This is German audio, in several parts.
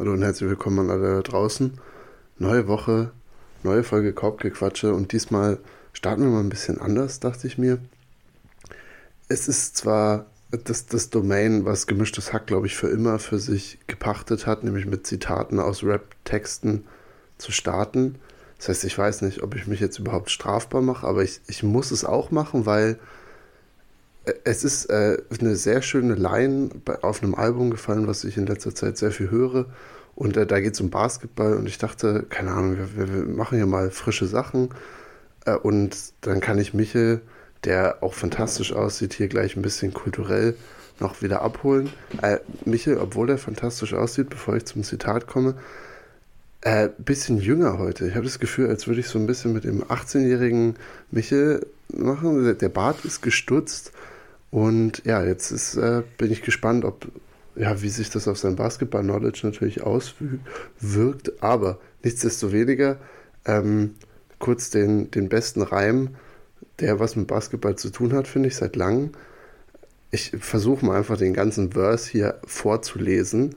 Hallo und herzlich willkommen an alle da draußen. Neue Woche, neue Folge Korbgequatsche und diesmal starten wir mal ein bisschen anders, dachte ich mir. Es ist zwar das, das Domain, was gemischtes Hack, glaube ich, für immer für sich gepachtet hat, nämlich mit Zitaten aus Rap-Texten zu starten. Das heißt, ich weiß nicht, ob ich mich jetzt überhaupt strafbar mache, aber ich, ich muss es auch machen, weil es ist äh, eine sehr schöne Line bei, auf einem Album gefallen, was ich in letzter Zeit sehr viel höre. Und äh, da geht es um Basketball und ich dachte, keine Ahnung, wir, wir machen hier mal frische Sachen. Äh, und dann kann ich Michel, der auch fantastisch aussieht, hier gleich ein bisschen kulturell noch wieder abholen. Äh, Michel, obwohl er fantastisch aussieht, bevor ich zum Zitat komme, äh, bisschen jünger heute. Ich habe das Gefühl, als würde ich so ein bisschen mit dem 18-jährigen Michel machen. Der Bart ist gestutzt und ja, jetzt ist, äh, bin ich gespannt, ob, ja, wie sich das auf sein Basketball-Knowledge natürlich auswirkt. Aber nichtsdestoweniger, ähm, kurz den, den besten Reim, der was mit Basketball zu tun hat, finde ich seit langem. Ich versuche mal einfach den ganzen Verse hier vorzulesen.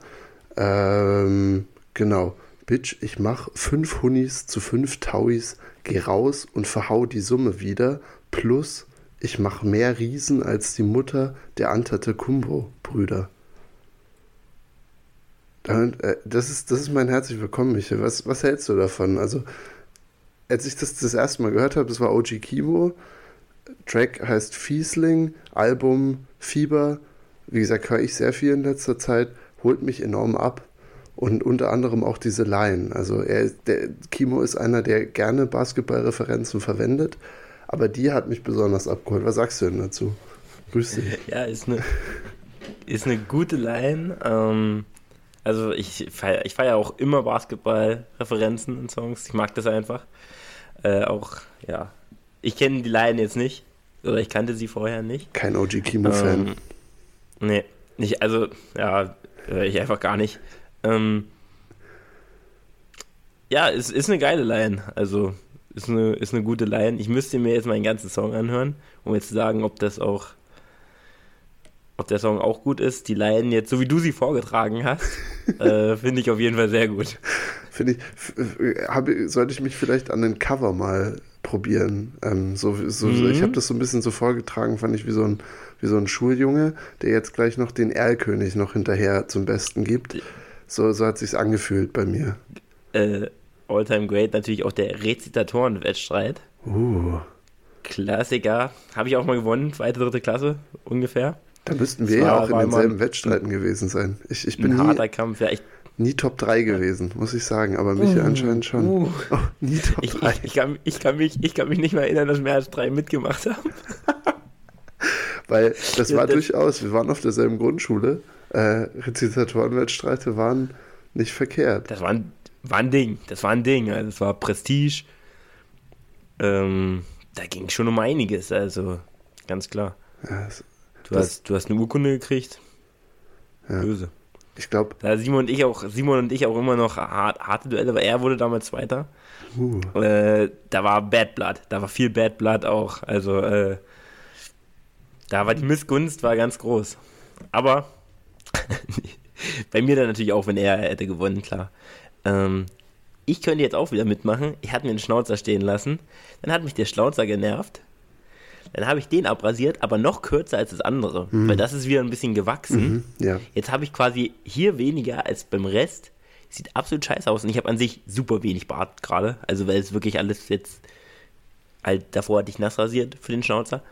Ähm, genau. Bitch, ich mach fünf Hunnis zu fünf Tauis, geh raus und verhau die Summe wieder, plus ich mache mehr Riesen als die Mutter der Antetokounmpo-Brüder. Äh, das ist, das ist mein herzlich willkommen, Michael. Was, was hältst du davon? Also, als ich das das erste Mal gehört habe, das war OG Kimo. Track heißt Fiesling, Album Fieber. Wie gesagt, höre ich sehr viel in letzter Zeit, holt mich enorm ab. Und unter anderem auch diese Line. Also, er, der, Kimo ist einer, der gerne Basketballreferenzen verwendet aber die hat mich besonders abgeholt. Was sagst du denn dazu? Grüß dich. Ja, ist eine, ist eine gute Line. Ähm, also ich feiere ich feier auch immer Basketball-Referenzen in Songs. Ich mag das einfach. Äh, auch, ja. Ich kenne die Line jetzt nicht. Oder ich kannte sie vorher nicht. Kein OG Kimo-Fan. Ähm, nee, nicht, also, ja, höre ich einfach gar nicht. Ähm, ja, es ist eine geile Line. Also, ist eine, ist eine gute Line. Ich müsste mir jetzt meinen ganzen Song anhören, um jetzt zu sagen, ob das auch, ob der Song auch gut ist. Die Line jetzt, so wie du sie vorgetragen hast, äh, finde ich auf jeden Fall sehr gut. Finde ich, hab, sollte ich mich vielleicht an den Cover mal probieren. Ähm, so, so, mhm. Ich habe das so ein bisschen so vorgetragen, fand ich wie so ein, wie so ein Schuljunge, der jetzt gleich noch den Erlkönig noch hinterher zum Besten gibt. So, so hat sich's angefühlt bei mir. Äh, Alltime Great natürlich auch der Rezitatoren-Wettstreit. Uh. Klassiker. Habe ich auch mal gewonnen, zweite, dritte Klasse ungefähr. Da müssten wir ja auch in denselben Wettstreiten gewesen sein. Ich, ich bin ein harter nie, Kampf, ja. Ich, nie Top 3 gewesen, muss ich sagen, aber Michael uh, anscheinend schon. Uh. Oh, nie Top ich, 3. Ich, ich, kann, ich, kann mich, ich kann mich nicht mehr erinnern, dass mehr als drei mitgemacht haben. Weil das ja, war das durchaus, wir waren auf derselben Grundschule. Äh, Rezitatorenwettstreite waren nicht verkehrt. Das waren war ein Ding. Das war ein Ding. Also es war Prestige. Ähm, da ging schon um einiges, also ganz klar. Ja, das, du, das, hast, du hast eine Urkunde gekriegt. Ja. Böse. Ich glaube. Da Simon und ich auch, Simon und ich auch immer noch hart, harte Duelle, aber er wurde damals Zweiter. Uh. Äh, da war Bad Blood, da war viel Bad Blood auch. Also äh, da war die Missgunst war ganz groß. Aber bei mir dann natürlich auch, wenn er hätte gewonnen, klar. Ähm, ich könnte jetzt auch wieder mitmachen. Ich hatte mir einen Schnauzer stehen lassen. Dann hat mich der Schnauzer genervt. Dann habe ich den abrasiert, aber noch kürzer als das andere. Mhm. Weil das ist wieder ein bisschen gewachsen. Mhm, ja. Jetzt habe ich quasi hier weniger als beim Rest. Sieht absolut scheiße aus. Und ich habe an sich super wenig Bart gerade. Also weil es wirklich alles jetzt halt davor hatte ich nass rasiert für den Schnauzer.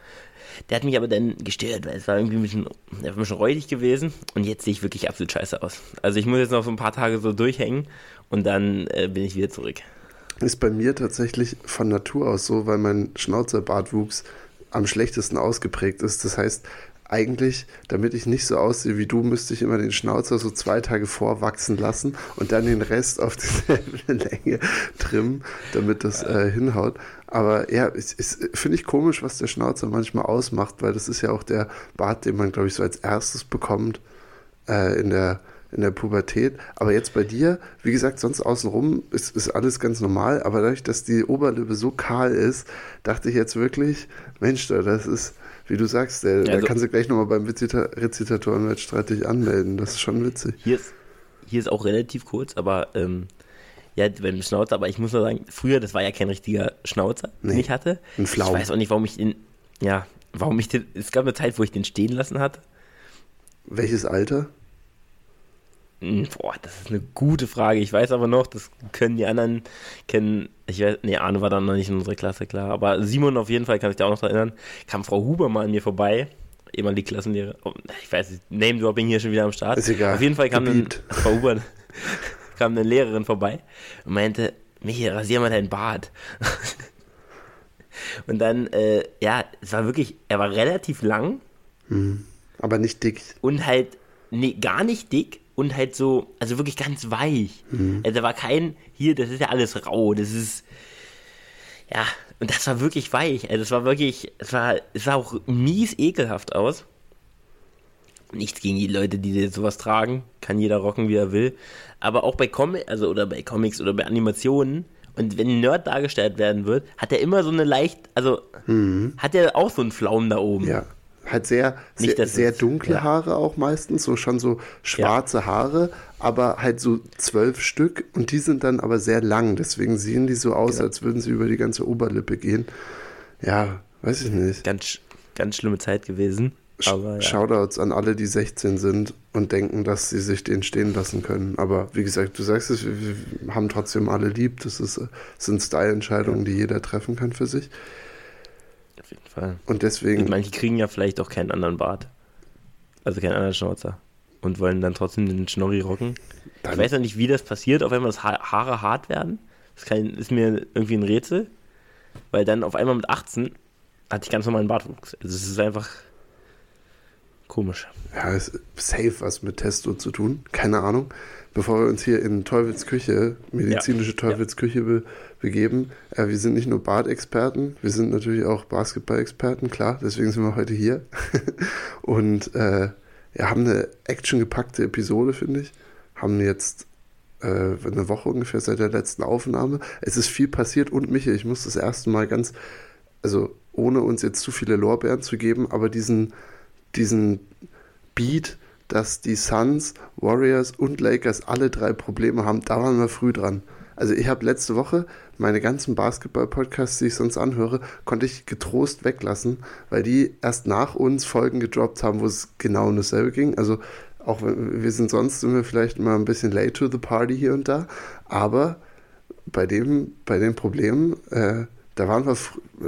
Der hat mich aber dann gestört, weil es war irgendwie ein bisschen, ein bisschen räudig gewesen und jetzt sehe ich wirklich absolut scheiße aus. Also ich muss jetzt noch so ein paar Tage so durchhängen und dann äh, bin ich wieder zurück. Ist bei mir tatsächlich von Natur aus so, weil mein Schnauzerbartwuchs am schlechtesten ausgeprägt ist. Das heißt, eigentlich, damit ich nicht so aussehe wie du, müsste ich immer den Schnauzer so zwei Tage vorwachsen lassen und dann den Rest auf dieselbe Länge trimmen, damit das äh, hinhaut. Aber ja, finde ich komisch, was der Schnauzer manchmal ausmacht, weil das ist ja auch der Bart, den man, glaube ich, so als erstes bekommt äh, in der in der Pubertät. Aber jetzt bei dir, wie gesagt, sonst außenrum ist, ist alles ganz normal. Aber dadurch, dass die Oberlippe so kahl ist, dachte ich jetzt wirklich, Mensch, das ist, wie du sagst, der, also, da kannst du gleich nochmal beim Rezitatorenwettstreit dich anmelden. Das ist schon witzig. Hier ist, hier ist auch relativ kurz, aber ähm, ja, beim Schnauzer, aber ich muss nur sagen, früher, das war ja kein richtiger Schnauzer, den Nee, ich hatte. ein Pflaum. Ich weiß auch nicht, warum ich den, ja, warum ich den, es gab eine Zeit, wo ich den stehen lassen hatte. Welches Alter? Hm, Boah, das ist eine gute Frage. Ich weiß aber noch, das können die anderen kennen. Ich weiß, nee, Arne war dann noch nicht in unserer Klasse, klar. Aber Simon auf jeden Fall, kann ich dir auch noch daran erinnern, kam Frau Huber mal an mir vorbei. Ehemalige Klassenlehrer. Oh, ich weiß nicht, Name-Dropping hier schon wieder am Start. Ist egal. Auf jeden Fall kam dann. Frau Huber, kam eine Lehrerin vorbei und meinte, Michi, rasier mal deinen Bart. und dann, äh, ja, es war wirklich, er war relativ lang Aber nicht dick. und halt nee, gar nicht dick und halt so, also wirklich ganz weich. Also da war kein, hier, das ist ja alles rau, das ist, ja, und das war wirklich weich. Also es war wirklich, es war, es sah auch mies ekelhaft aus. Nichts gegen die Leute, die sowas tragen, kann jeder rocken, wie er will. Aber auch bei Comics, also oder bei Comics oder bei Animationen, und wenn ein Nerd dargestellt werden wird, hat er immer so eine leicht, also hat er auch so einen Pflaumen da oben. Ja. Halt sehr, Nicht, sehr, sehr dunkle ja. Haare auch meistens, so schon so schwarze Haare, aber halt so zwölf Stück und die sind dann aber sehr lang, deswegen sehen die so aus, Genau. als würden sie über die ganze Oberlippe gehen. Ja, weiß ich nicht. Ganz, ganz schlimme Zeit gewesen. Aber ja. Shoutouts an alle, die 16 sind und denken, dass sie sich den stehen lassen können. Aber wie gesagt, du sagst es, wir, wir haben trotzdem alle lieb. Das ist, äh, sind Style-Entscheidungen, die jeder treffen kann für sich. Fall. Und deswegen, Und manche kriegen ja vielleicht auch keinen anderen Bart. Also keinen anderen Schnauzer. Und wollen dann trotzdem den Schnorri rocken. Dann- ich weiß noch nicht, wie das passiert, auf einmal, dass ha Haare hart werden. Das kann, ist mir irgendwie ein Rätsel. Weil dann auf einmal mit 18 hatte ich ganz normalen Bartwuchs. Also es ist einfach komisch. ja, ist safe was mit Testo zu tun. Keine Ahnung. Bevor wir uns hier in Teufels Küche, medizinische Ja. Teufels Küche be begeben, äh, wir sind nicht nur Bartexperten, wir sind natürlich auch Basketball-Experten, klar, deswegen sind wir heute hier. Und äh, ja, haben eine actiongepackte Episode, finde ich. Haben jetzt äh, eine Woche ungefähr seit der letzten Aufnahme. Es ist viel passiert und Michael, ich muss das erste Mal ganz, also ohne uns jetzt zu viele Lorbeeren zu geben, aber diesen, diesen Beat, dass die Suns, Warriors und Lakers alle drei Probleme haben, da waren wir früh dran. Also ich habe letzte Woche meine ganzen Basketball-Podcasts, die ich sonst anhöre, konnte ich getrost weglassen, weil die erst nach uns Folgen gedroppt haben, wo es genau um dasselbe ging. Also auch wenn wir sind sonst sind wir vielleicht mal ein bisschen late to the party hier und da, aber bei dem, bei den Problemen, äh, da waren wir,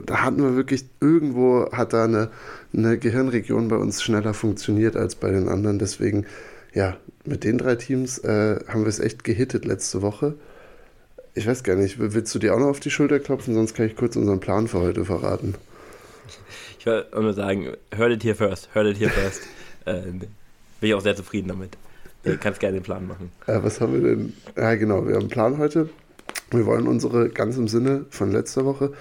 da hatten wir wirklich, irgendwo hat da eine, eine Gehirnregion bei uns schneller funktioniert als bei den anderen. Deswegen, ja, mit den drei Teams äh, haben wir es echt gehittet letzte Woche. Ich weiß gar nicht, willst du dir auch noch auf die Schulter klopfen? Sonst kann ich kurz unseren Plan für heute verraten. Ich will auch nur sagen, heard it here first, heard it here first. äh, bin ich auch sehr zufrieden damit. Du kannst gerne den Plan machen. Äh, was haben wir denn? Ja, genau, wir haben einen Plan heute. Wir wollen unsere, ganz im Sinne von letzter Woche,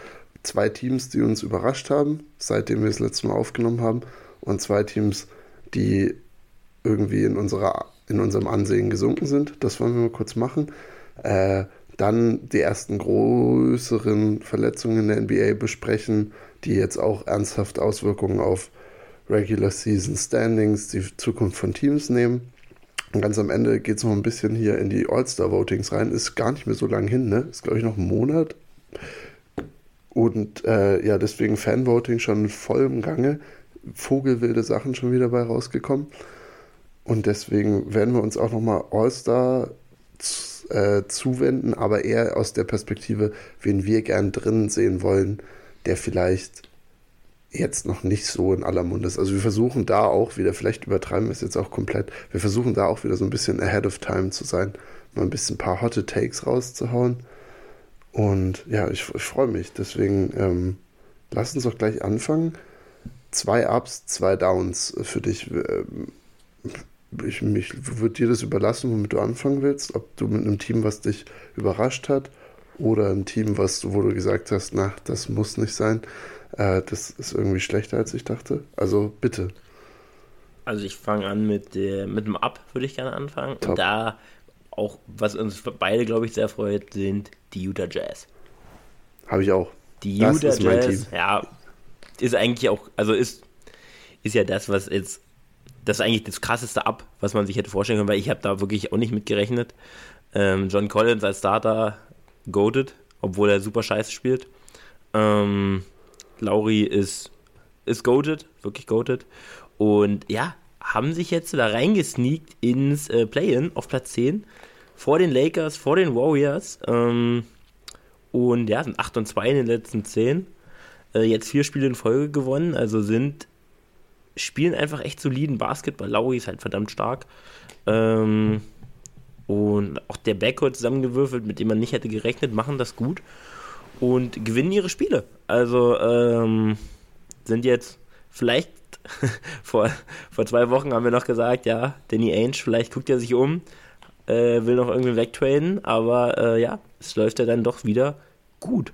zwei Teams, die uns überrascht haben, seitdem wir das letzte Mal aufgenommen haben, und zwei Teams, die irgendwie in, unserer, in unserem Ansehen gesunken sind. Das wollen wir mal kurz machen. Äh, dann die ersten größeren Verletzungen in der NBA besprechen, die jetzt auch ernsthaft Auswirkungen auf Regular Season Standings, die Zukunft von Teams nehmen. Ganz am Ende geht es noch ein bisschen hier in die All-Star-Votings rein. Ist gar nicht mehr so lang hin, ne? Ist, glaube ich, noch ein Monat. Und äh, ja, deswegen Fan-Voting schon voll im Gange. Vogelwilde Sachen schon wieder bei rausgekommen. Und deswegen werden wir uns auch nochmal All-Star äh, zuwenden, aber eher aus der Perspektive, wen wir gern drin sehen wollen, der vielleicht jetzt noch nicht so in aller Munde ist. Also wir versuchen da auch wieder, vielleicht übertreiben wir es jetzt auch komplett, wir versuchen da auch wieder so ein bisschen ahead of time zu sein, mal ein bisschen ein paar hotte Takes rauszuhauen. Und ja, ich, ich freue mich. Deswegen ähm, lass uns doch gleich anfangen. Zwei Ups, zwei Downs für dich. Ähm, ich mich würde dir das überlassen, womit du anfangen willst. Ob du mit einem Team, was dich überrascht hat, oder ein Team, was wo du gesagt hast, na, das muss nicht sein. Äh, das ist irgendwie schlechter, als ich dachte. Also bitte. Also ich fange an mit, äh, mit dem Up, würde ich gerne anfangen. Top. Und da auch, was uns beide, glaube ich, sehr freut, sind die Utah Jazz. Habe ich auch. Die Das Utah ist mein Jazz, Team. ja, ist eigentlich auch, also ist, ist ja das, was jetzt das ist eigentlich das krasseste Ab, was man sich hätte vorstellen können, weil ich habe da wirklich auch nicht mit gerechnet. Ähm, John Collins als Starter goaded, obwohl er super scheiße spielt. Ähm, Lauri ist, ist goated, wirklich goated. Und ja, haben sich jetzt da reingesneakt ins äh, Play-In auf Platz 10 vor den Lakers, vor den Warriors. Ähm, und ja, sind 8 und 2 in den letzten 10. Äh, jetzt vier Spiele in Folge gewonnen, also sind spielen einfach echt soliden Basketball. Lauri ist halt verdammt stark. Ähm, und auch der Backcourt zusammengewürfelt, mit dem man nicht hätte gerechnet, machen das gut und gewinnen ihre Spiele. Also ähm, sind jetzt vielleicht vor, vor zwei Wochen haben wir noch gesagt, ja, Danny Ainge, vielleicht guckt er sich um, äh, will noch irgendwie wegtraden, aber äh, ja, es läuft ja dann doch wieder gut.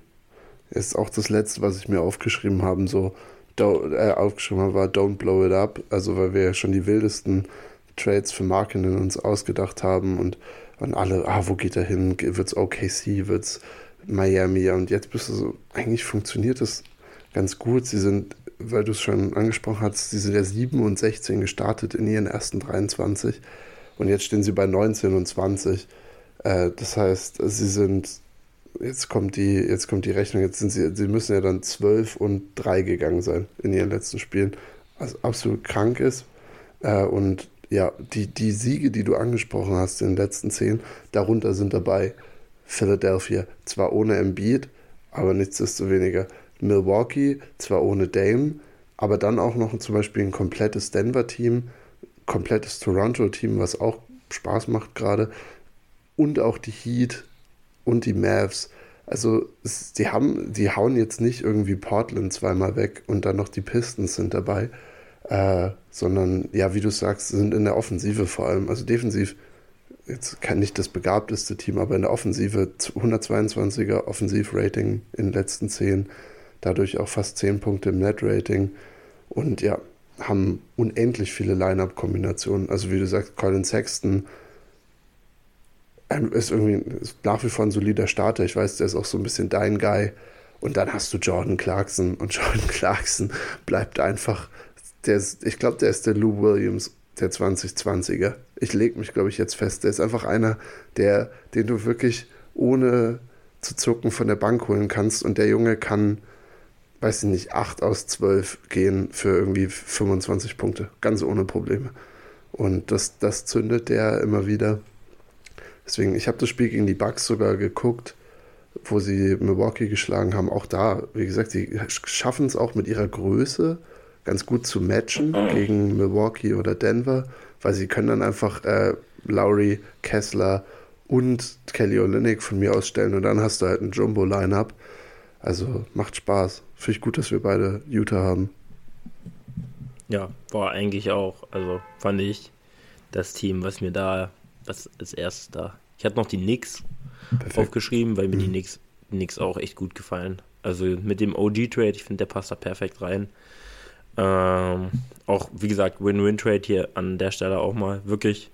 Ist auch das letzte, was ich mir aufgeschrieben habe, so äh, aufgeschrieben habe, war Don't Blow It Up. Also, weil wir ja schon die wildesten Trades für Markinen uns ausgedacht haben und, und alle, ah, wo geht er hin? Wird's OKC? Wird's Miami? Und jetzt bist du so, eigentlich funktioniert das ganz gut. Sie sind, weil du es schon angesprochen hast, sie sind ja 7 und 16 gestartet in ihren ersten 23 und jetzt stehen sie bei 19 und 20. Äh, das heißt, sie sind jetzt kommt die, jetzt kommt die Rechnung, jetzt sind sie, sie müssen ja dann 12 und 3 gegangen sein in ihren letzten Spielen, was absolut krank ist. Äh, und ja, die, die Siege, die du angesprochen hast in den letzten 10, darunter sind dabei Philadelphia, zwar ohne Embiid, aber nichtsdestoweniger. Milwaukee, zwar ohne Dame, aber dann auch noch zum Beispiel ein komplettes Denver-Team, komplettes Toronto-Team, was auch Spaß macht gerade. Und auch die Heat, und die Mavs. Also die haben, die hauen jetzt nicht irgendwie Portland zweimal weg und dann noch die Pistons sind dabei, äh, sondern ja, wie du sagst, sind in der Offensive vor allem, also defensiv jetzt kann nicht das begabteste Team, aber in der Offensive 122er Offensivrating in den letzten zehn, dadurch auch fast 10 Punkte im Net-Rating und ja, haben unendlich viele Line-Up-Kombinationen. Also wie du sagst, Colin Sexton ist irgendwie ist nach wie vor ein solider Starter. Ich weiß, der ist auch so ein bisschen dein Guy. Und dann hast du Jordan Clarkson und Jordan Clarkson bleibt einfach, der ist, ich glaube, der ist der Lou Williams der 2020er. Ich lege mich, glaube ich, jetzt fest. Der ist einfach einer, der, den du wirklich ohne zu zucken von der Bank holen kannst. Und der Junge kann, weiß ich nicht, 8 aus 12 gehen für irgendwie 25 Punkte. Ganz ohne Probleme. Und das, das zündet der immer wieder. Deswegen, ich habe das Spiel gegen die Bucks sogar geguckt, wo sie Milwaukee geschlagen haben. Auch da, wie gesagt, sie schaffen es auch mit ihrer Größe ganz gut zu matchen gegen Milwaukee oder Denver, weil sie können dann einfach äh, Lowry, Kessler und Kelly Olynyk von mir ausstellen und dann hast du halt ein Jumbo-Line-Up. Also macht Spaß. Finde ich gut, dass wir beide Utah haben. Ja, war eigentlich auch, also fand ich das Team, was mir da was als erstes da. Ich hatte noch die Knicks Perfekt. aufgeschrieben, weil mir mhm. die Knicks, Knicks auch echt gut gefallen. Also mit dem OG-Trade, ich finde, der passt da perfekt rein. Ähm, auch, wie gesagt, Win-Win-Trade hier an der Stelle auch mal, wirklich,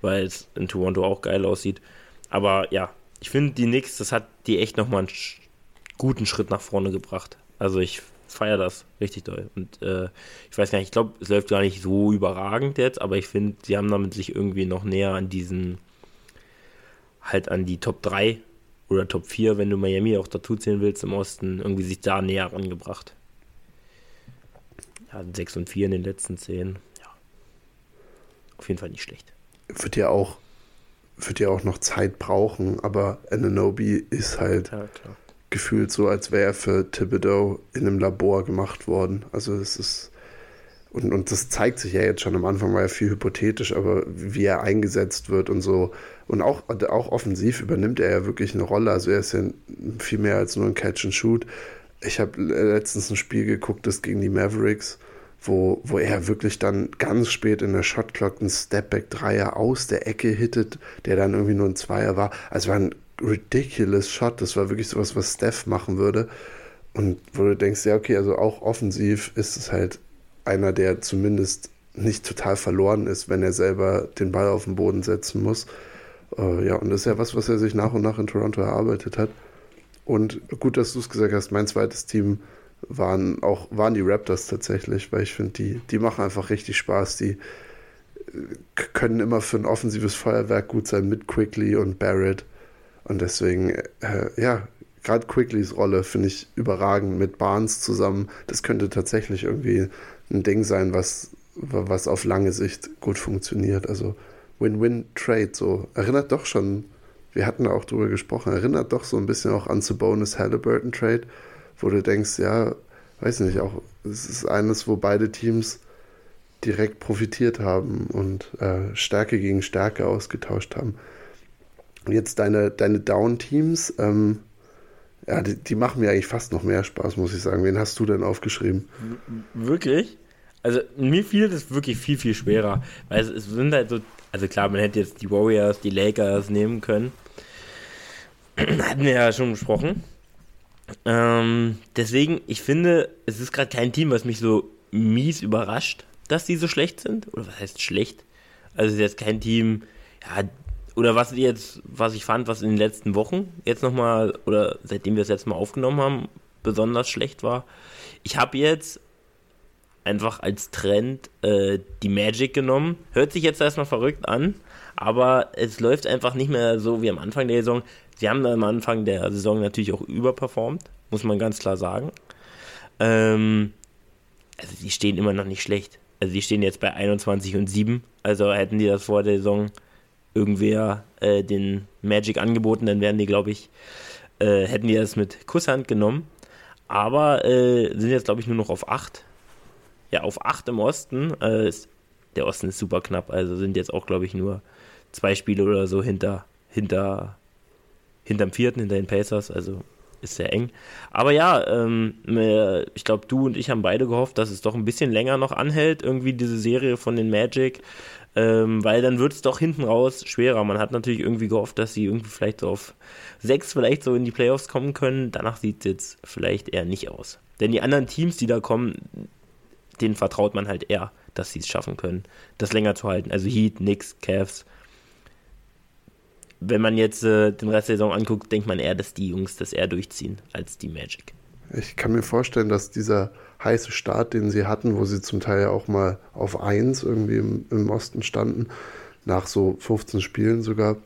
weil es in Toronto auch geil aussieht. Aber ja, ich finde, die Knicks, das hat die echt nochmal einen guten Schritt nach vorne gebracht. Also ich feiere das richtig doll. Und äh, ich weiß gar nicht, ich glaube, es läuft gar nicht so überragend jetzt, aber ich finde, sie haben damit sich irgendwie noch näher an diesen, halt an die Top 3 oder Top 4, wenn du Miami auch dazu zählen willst im Osten, irgendwie sich da näher rangebracht. Ja, 6 und 4 in den letzten 10. Ja. Auf jeden Fall nicht schlecht. Wird ja auch, wird ja auch noch Zeit brauchen, aber Ananobi ist halt ja, gefühlt so, als wäre er für Thibodeau in einem Labor gemacht worden. Also es ist und, und das zeigt sich ja jetzt schon am Anfang, war ja viel hypothetisch, aber wie er eingesetzt wird und so. Und auch, auch offensiv übernimmt er ja wirklich eine Rolle. Also er ist ja viel mehr als nur ein Catch and Shoot. Ich habe letztens ein Spiel geguckt, das gegen die Mavericks, wo, wo er wirklich dann ganz spät in der Shotclock einen Stepback-Dreier aus der Ecke hittet, der dann irgendwie nur ein Zweier war. Also war ein ridiculous Shot. Das war wirklich sowas, was Steph machen würde. Und wo du denkst, ja, okay, also auch offensiv ist es halt einer, der zumindest nicht total verloren ist, wenn er selber den Ball auf den Boden setzen muss. Uh, ja, und das ist ja was, was er sich nach und nach in Toronto erarbeitet hat. Und gut, dass du es gesagt hast, mein zweites Team waren auch waren die Raptors tatsächlich, weil ich finde, die, die machen einfach richtig Spaß. Die äh, können immer für ein offensives Feuerwerk gut sein mit Quickly und Barrett. Und deswegen, äh, ja, gerade Quicklys Rolle finde ich überragend mit Barnes zusammen. Das könnte tatsächlich irgendwie ein Ding sein, was, was auf lange Sicht gut funktioniert. Also Win-Win-Trade, so erinnert doch schon, wir hatten auch drüber gesprochen, erinnert doch so ein bisschen auch an Sabonis Halliburton Trade, wo du denkst, ja, weiß nicht, auch es ist eines, wo beide Teams direkt profitiert haben und äh, Stärke gegen Stärke ausgetauscht haben. Und jetzt deine, deine Down-Teams, ähm, ja, die, die, machen mir eigentlich fast noch mehr Spaß, muss ich sagen. Wen hast du denn aufgeschrieben? Wirklich? Also mir fiel das wirklich viel, viel schwerer. Weil es, es sind halt so, also klar, man hätte jetzt die Warriors, die Lakers nehmen können. Hatten wir ja schon besprochen. Ähm, deswegen, ich finde, es ist gerade kein Team, was mich so mies überrascht, dass die so schlecht sind. Oder was heißt schlecht? Also es ist jetzt kein Team, ja, oder was jetzt, was ich fand, was in den letzten Wochen jetzt nochmal, oder seitdem wir es jetzt mal aufgenommen haben, besonders schlecht war. Ich habe jetzt einfach als Trend äh, die Magic genommen. Hört sich jetzt erstmal verrückt an, aber es läuft einfach nicht mehr so wie am Anfang der Saison. Sie haben am Anfang der Saison natürlich auch überperformt, muss man ganz klar sagen. Ähm, also die stehen immer noch nicht schlecht. Also die stehen jetzt bei 21 und 7. Also hätten die das vor der Saison irgendwer äh, den Magic angeboten, dann wären die, glaube ich, äh, hätten die das mit Kusshand genommen. Aber äh, sind jetzt, glaube ich, nur noch auf 8. Ja, auf 8 im Osten. Äh, ist, der Osten ist super knapp, also sind jetzt auch, glaube ich, nur zwei Spiele oder so hinter, hinter, hinterm vierten, hinter den Pacers. Also ist sehr eng. Aber ja, ähm, ich glaube, du und ich haben beide gehofft, dass es doch ein bisschen länger noch anhält, irgendwie diese Serie von den Magic ähm, weil dann wird es doch hinten raus schwerer. Man hat natürlich irgendwie gehofft, dass sie irgendwie vielleicht so auf sechs vielleicht so in die Playoffs kommen können. Danach sieht es jetzt vielleicht eher nicht aus. Denn die anderen Teams, die da kommen, denen vertraut man halt eher, dass sie es schaffen können, das länger zu halten. Also Heat, Knicks, Cavs. Wenn man jetzt äh, den Rest der Saison anguckt, denkt man eher, dass die Jungs das eher durchziehen als die Magic. Ich kann mir vorstellen, dass dieser heiße Start, den sie hatten, wo sie zum Teil ja auch mal auf 1 irgendwie im, im Osten standen, nach so 15 Spielen sogar,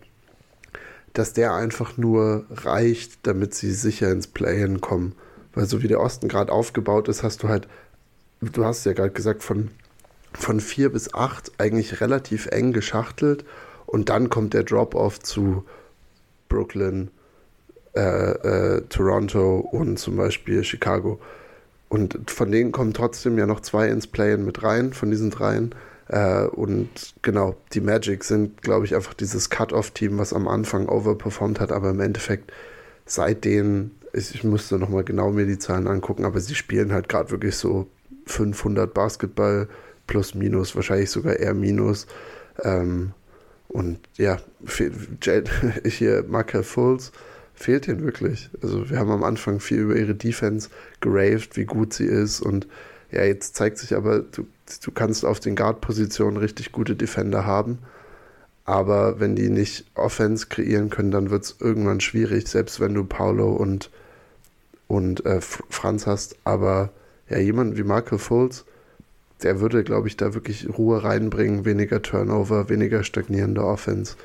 dass der einfach nur reicht, damit sie sicher ins Play-In kommen. Weil so wie der Osten gerade aufgebaut ist, hast du halt, du hast ja gerade gesagt, von, von 4 bis 8 eigentlich relativ eng geschachtelt und dann kommt der Drop-Off zu Brooklyn, äh, äh, Toronto und zum Beispiel Chicago. Und von denen kommen trotzdem ja noch zwei ins Play-In mit rein, von diesen dreien. Äh, und genau, die Magic sind, glaube ich, einfach dieses Cut-Off-Team, was am Anfang overperformed hat, aber im Endeffekt seitdem, ich, ich musste nochmal genau mir die Zahlen angucken, aber sie spielen halt gerade wirklich so 500 Basketball plus minus, wahrscheinlich sogar eher minus. Ähm, und ja, hier Michael Fultz fehlt ihnen wirklich. Also wir haben am Anfang viel über ihre Defense geraved, wie gut sie ist. Und ja, jetzt zeigt sich aber, du, du kannst auf den Guard-Positionen richtig gute Defender haben, aber wenn die nicht Offense kreieren können, dann wird es irgendwann schwierig, selbst wenn du Paulo und, und äh, Franz hast, aber ja, jemand wie Michael Fultz, der würde, glaube ich, da wirklich Ruhe reinbringen, weniger Turnover, weniger stagnierende Offense.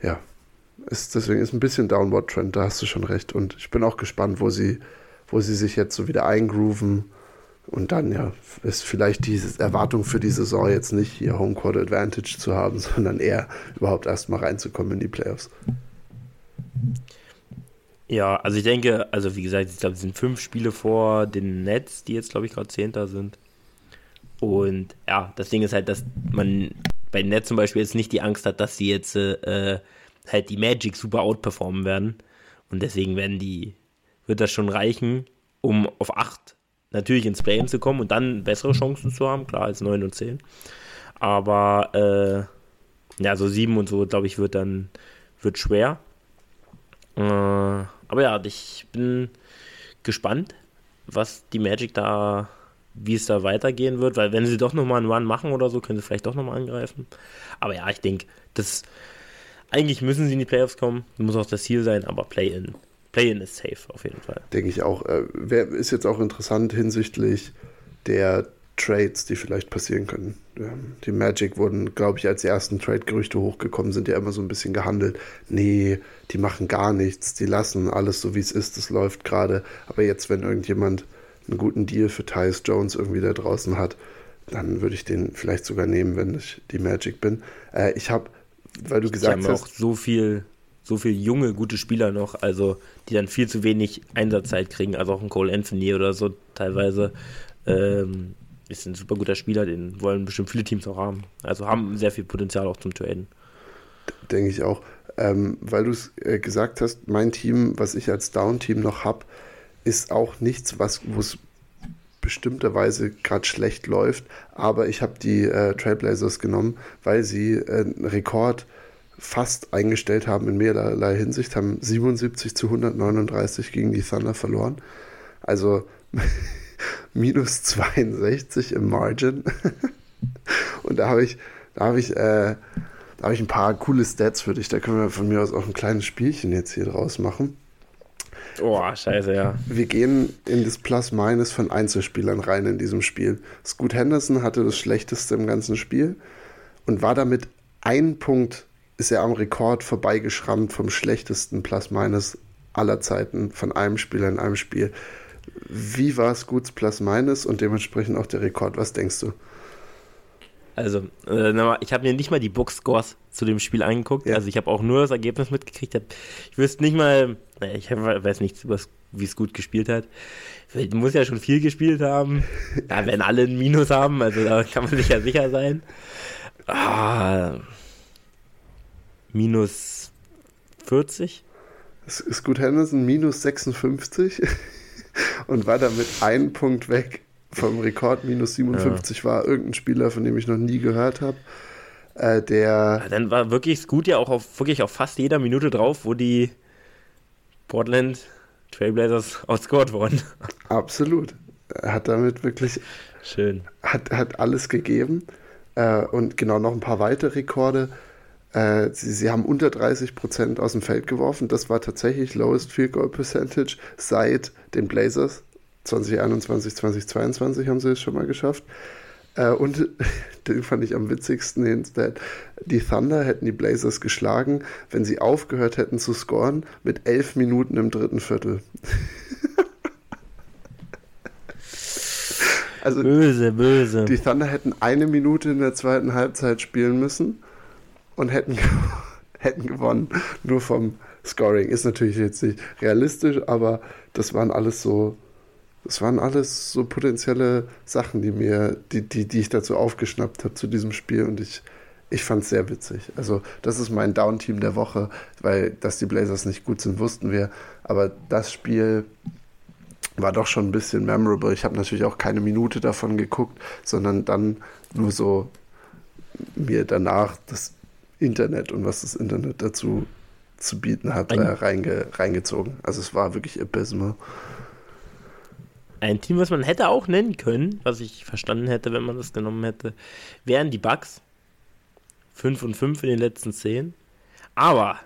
Ja, ist, deswegen ist ein bisschen Downward Trend, da hast du schon recht. Und ich bin auch gespannt, wo sie, wo sie sich jetzt so wieder eingrooven. Und dann, ja, ist vielleicht diese Erwartung für die Saison jetzt nicht, hier Homecourt Advantage zu haben, sondern eher überhaupt erstmal reinzukommen in die Playoffs. Ja, also ich denke, also wie gesagt, ich glaube, es sind fünf Spiele vor den Nets, die jetzt, glaube ich, gerade Zehnter sind. Und ja, das Ding ist halt, dass man bei Nets zum Beispiel jetzt nicht die Angst hat, dass sie jetzt äh, halt die Magic super outperformen werden. Und deswegen werden die, wird das schon reichen, um auf 8 natürlich ins Play-In zu kommen und dann bessere Chancen zu haben, klar, als 9 und 10. Aber äh, ja, so 7 und so, glaube ich, wird dann wird schwer. Äh, aber ja, ich bin gespannt, was die Magic da, wie es da weitergehen wird, weil wenn sie doch nochmal einen Run machen oder so, können sie vielleicht doch nochmal angreifen. Aber ja, ich denke, das eigentlich müssen sie in die Playoffs kommen. Das muss auch das Ziel sein, aber Play-In Play-in ist safe auf jeden Fall. Denke ich auch. Äh, ist jetzt auch interessant hinsichtlich der Trades, die vielleicht passieren können. Die Magic wurden, glaube ich, als die ersten Trade-Gerüchte hochgekommen sind, ja immer so ein bisschen gehandelt. Nee, die machen gar nichts, die lassen alles so, wie es ist, das läuft gerade. Aber jetzt, wenn irgendjemand einen guten Deal für Tyus Jones irgendwie da draußen hat, dann würde ich den vielleicht sogar nehmen, wenn ich die Magic bin. Äh, ich habe, weil du gesagt haben hast. auch so viel, so viel junge, gute Spieler noch, also die dann viel zu wenig Einsatzzeit kriegen, also auch ein Cole Anthony oder so teilweise. Ähm, ist ein super guter Spieler, den wollen bestimmt viele Teams auch haben. Also haben sehr viel Potenzial auch zum Traden. Denke ich auch. Ähm, weil du es äh, gesagt hast, mein Team, was ich als Down-Team noch habe, ist auch nichts, was wo es bestimmterweise gerade schlecht läuft. Aber ich habe die äh, Trailblazers genommen, weil sie äh, einen Rekord fast eingestellt haben in mehrerlei Hinsicht, haben 77 zu 139 gegen die Thunder verloren. Also minus 62 im Margin. Und da habe ich, da habe ich, äh, da habe ich ein paar coole Stats für dich. Da können wir von mir aus auch ein kleines Spielchen jetzt hier draus machen. Oh, scheiße, ja. Wir gehen in das Plus-Minus von Einzelspielern rein in diesem Spiel. Scoot Henderson hatte das schlechteste im ganzen Spiel und war damit ein Punkt, ist er am Rekord vorbeigeschrammt vom schlechtesten Plus-Minus aller Zeiten von einem Spieler in einem Spiel. Wie war es gut plus minus und dementsprechend auch der Rekord? Was denkst du? Also, äh, ich habe mir nicht mal die Box-Scores zu dem Spiel angeguckt. Ja. Also, ich habe auch nur das Ergebnis mitgekriegt. Ich wüsste nicht mal, ich weiß nicht, wie es gut gespielt hat. Muss ja schon viel gespielt haben. Da werden alle ein Minus haben, also da kann man sich ja sicher sein. Ah, minus 40? Ist gut Henderson minus 56? und war damit einen Punkt weg vom Rekord. Minus 57 ja. war irgendein Spieler, von dem ich noch nie gehört habe. Äh, der. Ja, dann war wirklich gut ja auch auf, wirklich auf fast jeder Minute drauf, wo die Portland Trailblazers outscored wurden. Absolut. Hat damit wirklich. Schön. Hat, hat alles gegeben. Äh, und genau noch ein paar weitere Rekorde. Äh, sie, sie, haben unter 30 Prozent aus dem Feld geworfen. Das war tatsächlich lowest Field Goal Percentage seit den Blazers. 2021, 2022 haben sie es schon mal geschafft. Äh, und den fand ich am witzigsten, instead. die Thunder hätten die Blazers geschlagen, wenn sie aufgehört hätten zu scoren mit elf Minuten im dritten Viertel. also böse, böse. Die Thunder hätten eine Minute in der zweiten Halbzeit spielen müssen und hätten, hätten gewonnen. Nur vom Scoring. Ist natürlich jetzt nicht realistisch, aber das waren alles so, das waren alles so potenzielle Sachen, die mir, die, die, die ich dazu aufgeschnappt habe zu diesem Spiel und ich, ich fand es sehr witzig. Also, das ist mein Down-Team der Woche, weil dass die Blazers nicht gut sind, wussten wir. Aber das Spiel war doch schon ein bisschen memorable. Ich habe natürlich auch keine Minute davon geguckt, sondern dann nur so mir danach das Internet und was das Internet dazu zu bieten hat, äh, reinge, reingezogen. Also es war wirklich abysmal. Ein Team, was man hätte auch nennen können, was ich verstanden hätte, wenn man das genommen hätte, wären die Bucks. 5 und 5 in den letzten 10. Aber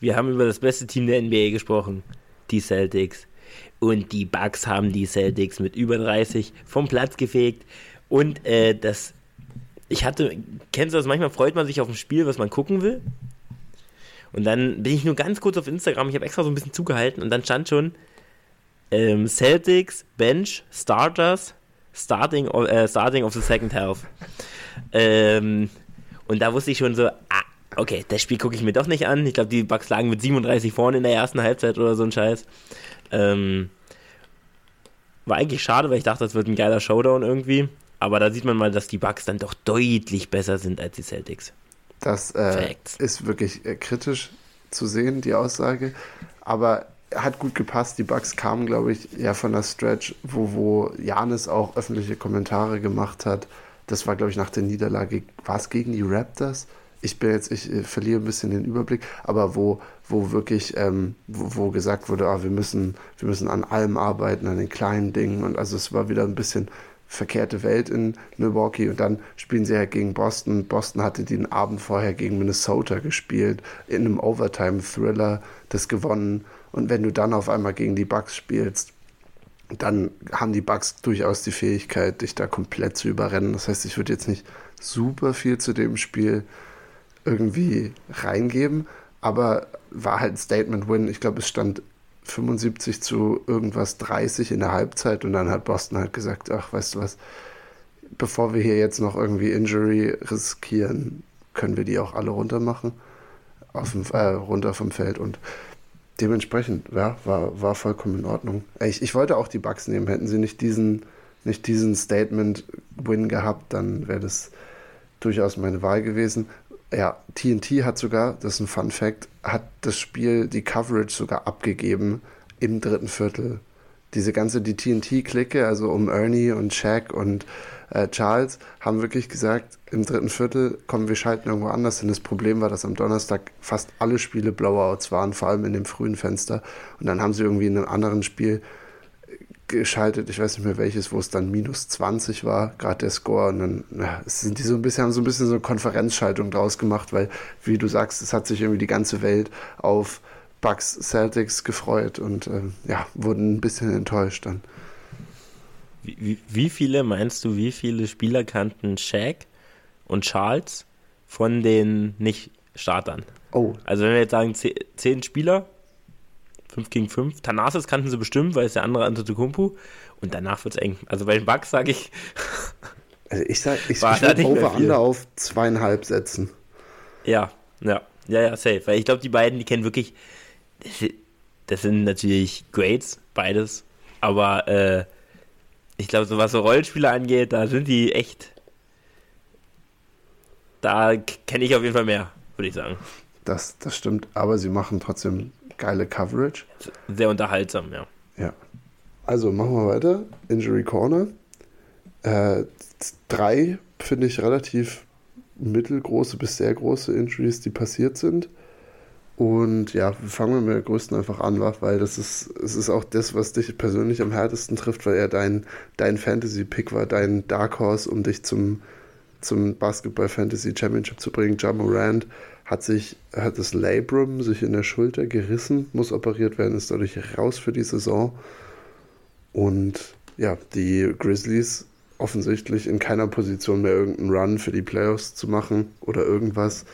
wir haben über das beste Team der NBA gesprochen, die Celtics. Und die Bucks haben die Celtics mit über 30 vom Platz gefegt. Und äh, das ich hatte, kennst du das, manchmal freut man sich auf ein Spiel, was man gucken will. Und dann bin ich nur ganz kurz auf Instagram, ich habe extra so ein bisschen zugehalten und dann stand schon ähm, Celtics, Bench, Starters, Starting, äh, starting of the second half. Ähm, und da wusste ich schon so, ah, okay, das Spiel gucke ich mir doch nicht an. Ich glaube, die Bucks lagen mit 37 vorne in der ersten Halbzeit oder so ein Scheiß. Ähm, war eigentlich schade, weil ich dachte, das wird ein geiler Showdown irgendwie. Aber da sieht man mal, dass die Bucks dann doch deutlich besser sind als die Celtics. Das äh, ist wirklich äh, kritisch zu sehen, die Aussage. Aber hat gut gepasst. Die Bucks kamen, glaube ich, ja von der Stretch, wo, wo Janis auch öffentliche Kommentare gemacht hat. Das war, glaube ich, nach der Niederlage. War es gegen die Raptors? Ich bin jetzt, ich äh, verliere ein bisschen den Überblick, aber wo, wo wirklich, ähm, wo, wo, gesagt wurde, ah, wir müssen, wir müssen an allem arbeiten, an den kleinen Dingen. Und also es war wieder ein bisschen verkehrte Welt in Milwaukee und dann spielen sie halt gegen Boston. Boston hatte den Abend vorher gegen Minnesota gespielt, in einem Overtime-Thriller das gewonnen Und wenn du dann auf einmal gegen die Bucks spielst, dann haben die Bucks durchaus die Fähigkeit, dich da komplett zu überrennen. Das heißt, ich würde jetzt nicht super viel zu dem Spiel irgendwie reingeben, aber war halt ein Statement-Win. Ich glaube, es stand 75 zu irgendwas 30 in der Halbzeit und dann hat Boston halt gesagt, ach, weißt du was, bevor wir hier jetzt noch irgendwie Injury riskieren, können wir die auch alle runter machen, auf dem, äh, runter vom Feld und dementsprechend, ja, war, war vollkommen in Ordnung. Ich, ich wollte auch die Bugs nehmen, hätten sie nicht diesen, nicht diesen Statement-Win gehabt, dann wäre das durchaus meine Wahl gewesen. Ja, TNT hat sogar, das ist ein Fun Fact, hat das Spiel, die Coverage sogar abgegeben im dritten Viertel. Diese ganze, die TNT-Clique, also um Ernie und Shaq und äh, Charles, haben wirklich gesagt, im dritten Viertel, kommen wir schalten irgendwo anders hin. Das Problem war, dass am Donnerstag fast alle Spiele Blowouts waren, vor allem in dem frühen Fenster. Und dann haben sie irgendwie in einem anderen Spiel geschaltet, ich weiß nicht mehr welches, wo es dann minus 20 war, gerade der Score. Und dann ja, sind die so ein bisschen, haben so ein bisschen so eine Konferenzschaltung draus gemacht, weil, wie du sagst, es hat sich irgendwie die ganze Welt auf Bucks Celtics gefreut und äh, ja, wurden ein bisschen enttäuscht dann. Wie, wie viele meinst du, wie viele Spieler kannten Shaq und Charles von den Nicht-Startern? Oh. Also wenn wir jetzt sagen, zehn Spieler, 5 gegen 5. Thanasis kannten sie bestimmt, weil es der andere Antetokounmpo. Und danach wird es eng. Also bei den Bugs sage ich. Also ich sage, ich, ich würde Over-Under auf zweieinhalb setzen. Ja, ja, ja, ja, safe. Weil ich glaube, die beiden, die kennen wirklich. Das sind natürlich Grades, beides. Aber äh, ich glaube, so was so Rollenspiele angeht, da sind die echt. Da kenne ich auf jeden Fall mehr, würde ich sagen. Das, das stimmt, aber sie machen trotzdem geile Coverage. Sehr unterhaltsam, ja. Ja. Also machen wir weiter. Injury Corner. Äh, drei finde ich relativ mittelgroße bis sehr große Injuries, die passiert sind. Und ja, fangen wir mit der größten einfach an, weil das ist, es ist auch das, was dich persönlich am härtesten trifft, weil er dein, dein Fantasy-Pick war, dein Dark Horse, um dich zum, zum Basketball Fantasy Championship zu bringen. Ja Morant hat sich, hat das Labrum sich in der Schulter gerissen, muss operiert werden, ist dadurch raus für die Saison. Und ja, die Grizzlies offensichtlich in keiner Position mehr irgendeinen Run für die Playoffs zu machen oder irgendwas.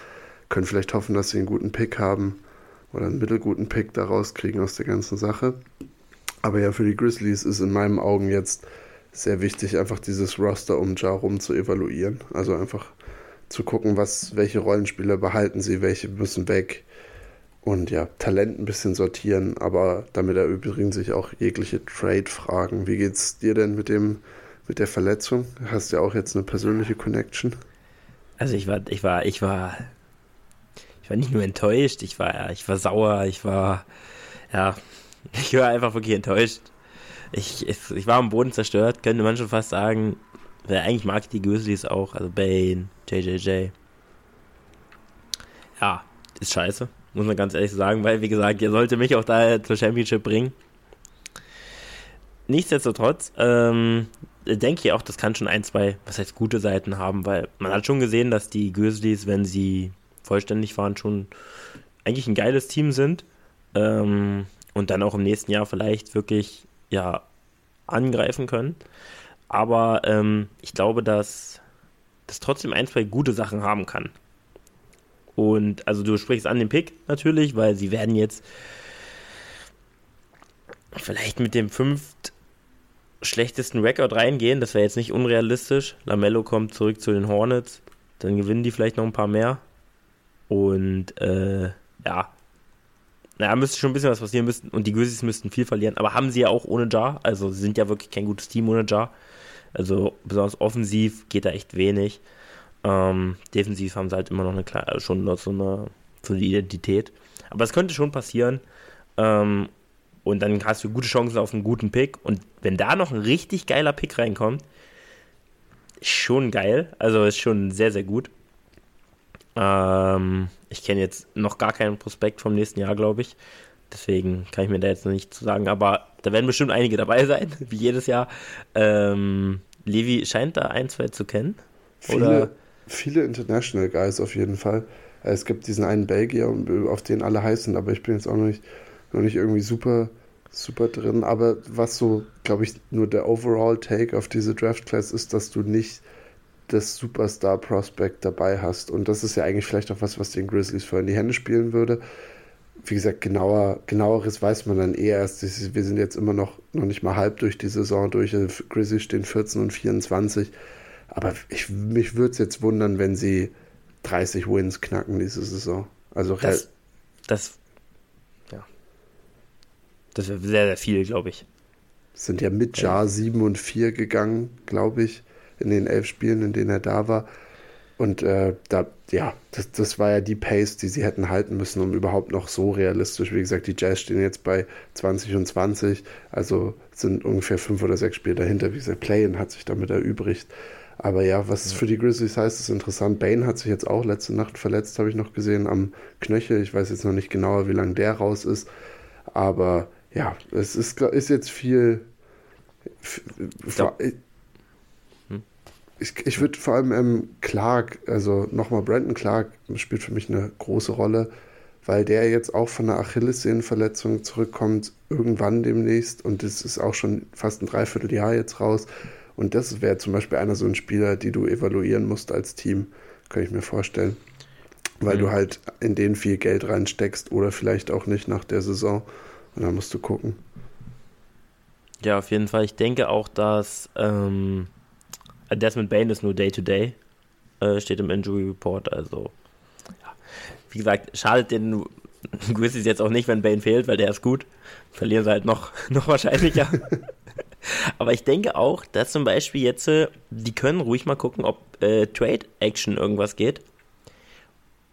Können vielleicht hoffen, dass sie einen guten Pick haben oder einen mittelguten Pick daraus kriegen aus der ganzen Sache. Aber ja, für die Grizzlies ist in meinen Augen jetzt sehr wichtig, einfach dieses Roster um Ja rum zu evaluieren. Also einfach zu gucken, was, welche Rollenspieler behalten sie, welche müssen weg. Und ja, Talent ein bisschen sortieren, aber damit erübrigen sich auch jegliche Trade-Fragen. Wie geht's dir denn mit dem, mit der Verletzung? Hast du ja auch jetzt eine persönliche Connection? Also ich war, ich war, ich war, war nicht nur enttäuscht, ich war, ich war sauer, ich war, ja, ich war einfach wirklich enttäuscht. Ich, ich, ich war am Boden zerstört, könnte man schon fast sagen. Weil eigentlich mag ich die Grizzlies auch, also Bane, JJJ. Ja, ist scheiße, muss man ganz ehrlich sagen, weil, wie gesagt, ihr sollte mich auch da zur Championship bringen. Nichtsdestotrotz, ähm, denke ich auch, das kann schon ein, zwei, was heißt gute Seiten haben, weil man hat schon gesehen, dass die Grizzlies, wenn sie vollständig waren, schon eigentlich ein geiles Team sind. Ähm, und dann auch im nächsten Jahr vielleicht wirklich, ja, angreifen können. Aber ähm, ich glaube, dass das trotzdem ein, zwei gute Sachen haben kann. Und also du sprichst an den Pick natürlich, weil sie werden jetzt vielleicht mit dem fünft schlechtesten Rekord reingehen. Das wäre jetzt nicht unrealistisch. Lamello kommt zurück zu den Hornets. Dann gewinnen die vielleicht noch ein paar mehr. Und äh, ja. Naja, müsste schon ein bisschen was passieren müssen. Und die Grizzlies müssten viel verlieren. Aber haben sie ja auch ohne Jar. Also sie sind ja wirklich kein gutes Team ohne Jar. Also besonders offensiv geht da echt wenig. Ähm, defensiv haben sie halt immer noch eine kleine, schon noch so eine, so eine Identität. Aber es könnte schon passieren. Ähm, und dann hast du gute Chancen auf einen guten Pick. Und wenn da noch ein richtig geiler Pick reinkommt, schon geil. Also ist schon sehr, sehr gut. Ähm, ich kenne jetzt noch gar keinen Prospekt vom nächsten Jahr, glaube ich. Deswegen kann ich mir da jetzt noch nicht zu sagen. Aber da werden bestimmt einige dabei sein, wie jedes Jahr. Ähm, Levi scheint da ein, zwei zu kennen. Viele, viele International Guys auf jeden Fall. Es gibt diesen einen Belgier, auf den alle heißen, aber ich bin jetzt auch noch nicht noch nicht irgendwie super, super drin. Aber was so, glaube ich, nur der Overall Take auf diese Draft Class ist, dass du nicht das Superstar Prospect dabei hast. Und das ist ja eigentlich vielleicht auch was, was den Grizzlies vor in die Hände spielen würde. Wie gesagt, genauer, genaueres weiß man dann eher erst. Wir sind jetzt immer noch, noch nicht mal halb durch die Saison durch. Grizzlies stehen 14 und 24. Aber ich, mich würde es jetzt wundern, wenn sie 30 Wins knacken diese Saison. Also das, das ja. Das wäre sehr, sehr viel, glaube ich. Sind ja mit Jar 7 und 4 gegangen, glaube ich in den elf Spielen, in denen er da war. Und äh, da, ja, das, das war ja die Pace, die sie hätten halten müssen, um überhaupt noch so realistisch. Wie gesagt, die Jazz stehen jetzt bei 20 und 20, also sind ungefähr fünf oder sechs Spiele dahinter. Wie gesagt, Play-In hat sich damit erübrigt. Aber ja, was es für die Grizzlies heißt, ist interessant. Bane hat sich jetzt auch letzte Nacht verletzt, habe ich noch gesehen, am Knöchel. Ich weiß jetzt noch nicht genauer, wie lange der raus ist. Aber ja, es ist, ist jetzt viel. Ich glaub, ich, ich würde vor allem ähm, Clark, also nochmal Brandon Clark spielt für mich eine große Rolle, weil der jetzt auch von einer Achillessehnenverletzung zurückkommt, irgendwann demnächst und das ist auch schon fast ein Dreivierteljahr jetzt raus. Und das wäre zum Beispiel einer so ein Spieler, die du evaluieren musst als Team, kann ich mir vorstellen. Weil mhm. du halt in den viel Geld reinsteckst oder vielleicht auch nicht nach der Saison. Und dann musst du gucken. Ja, auf jeden Fall. Ich denke auch, dass ähm, Desmond Bain ist nur Day-to-Day, -Day, äh, steht im Injury Report. Also, ja. wie gesagt, schadet den Grizzlies jetzt auch nicht, wenn Bain fehlt, weil der ist gut. Verlieren sie halt noch, noch wahrscheinlicher. Aber ich denke auch, dass zum Beispiel jetzt, äh, die können ruhig mal gucken, ob äh, Trade Action irgendwas geht.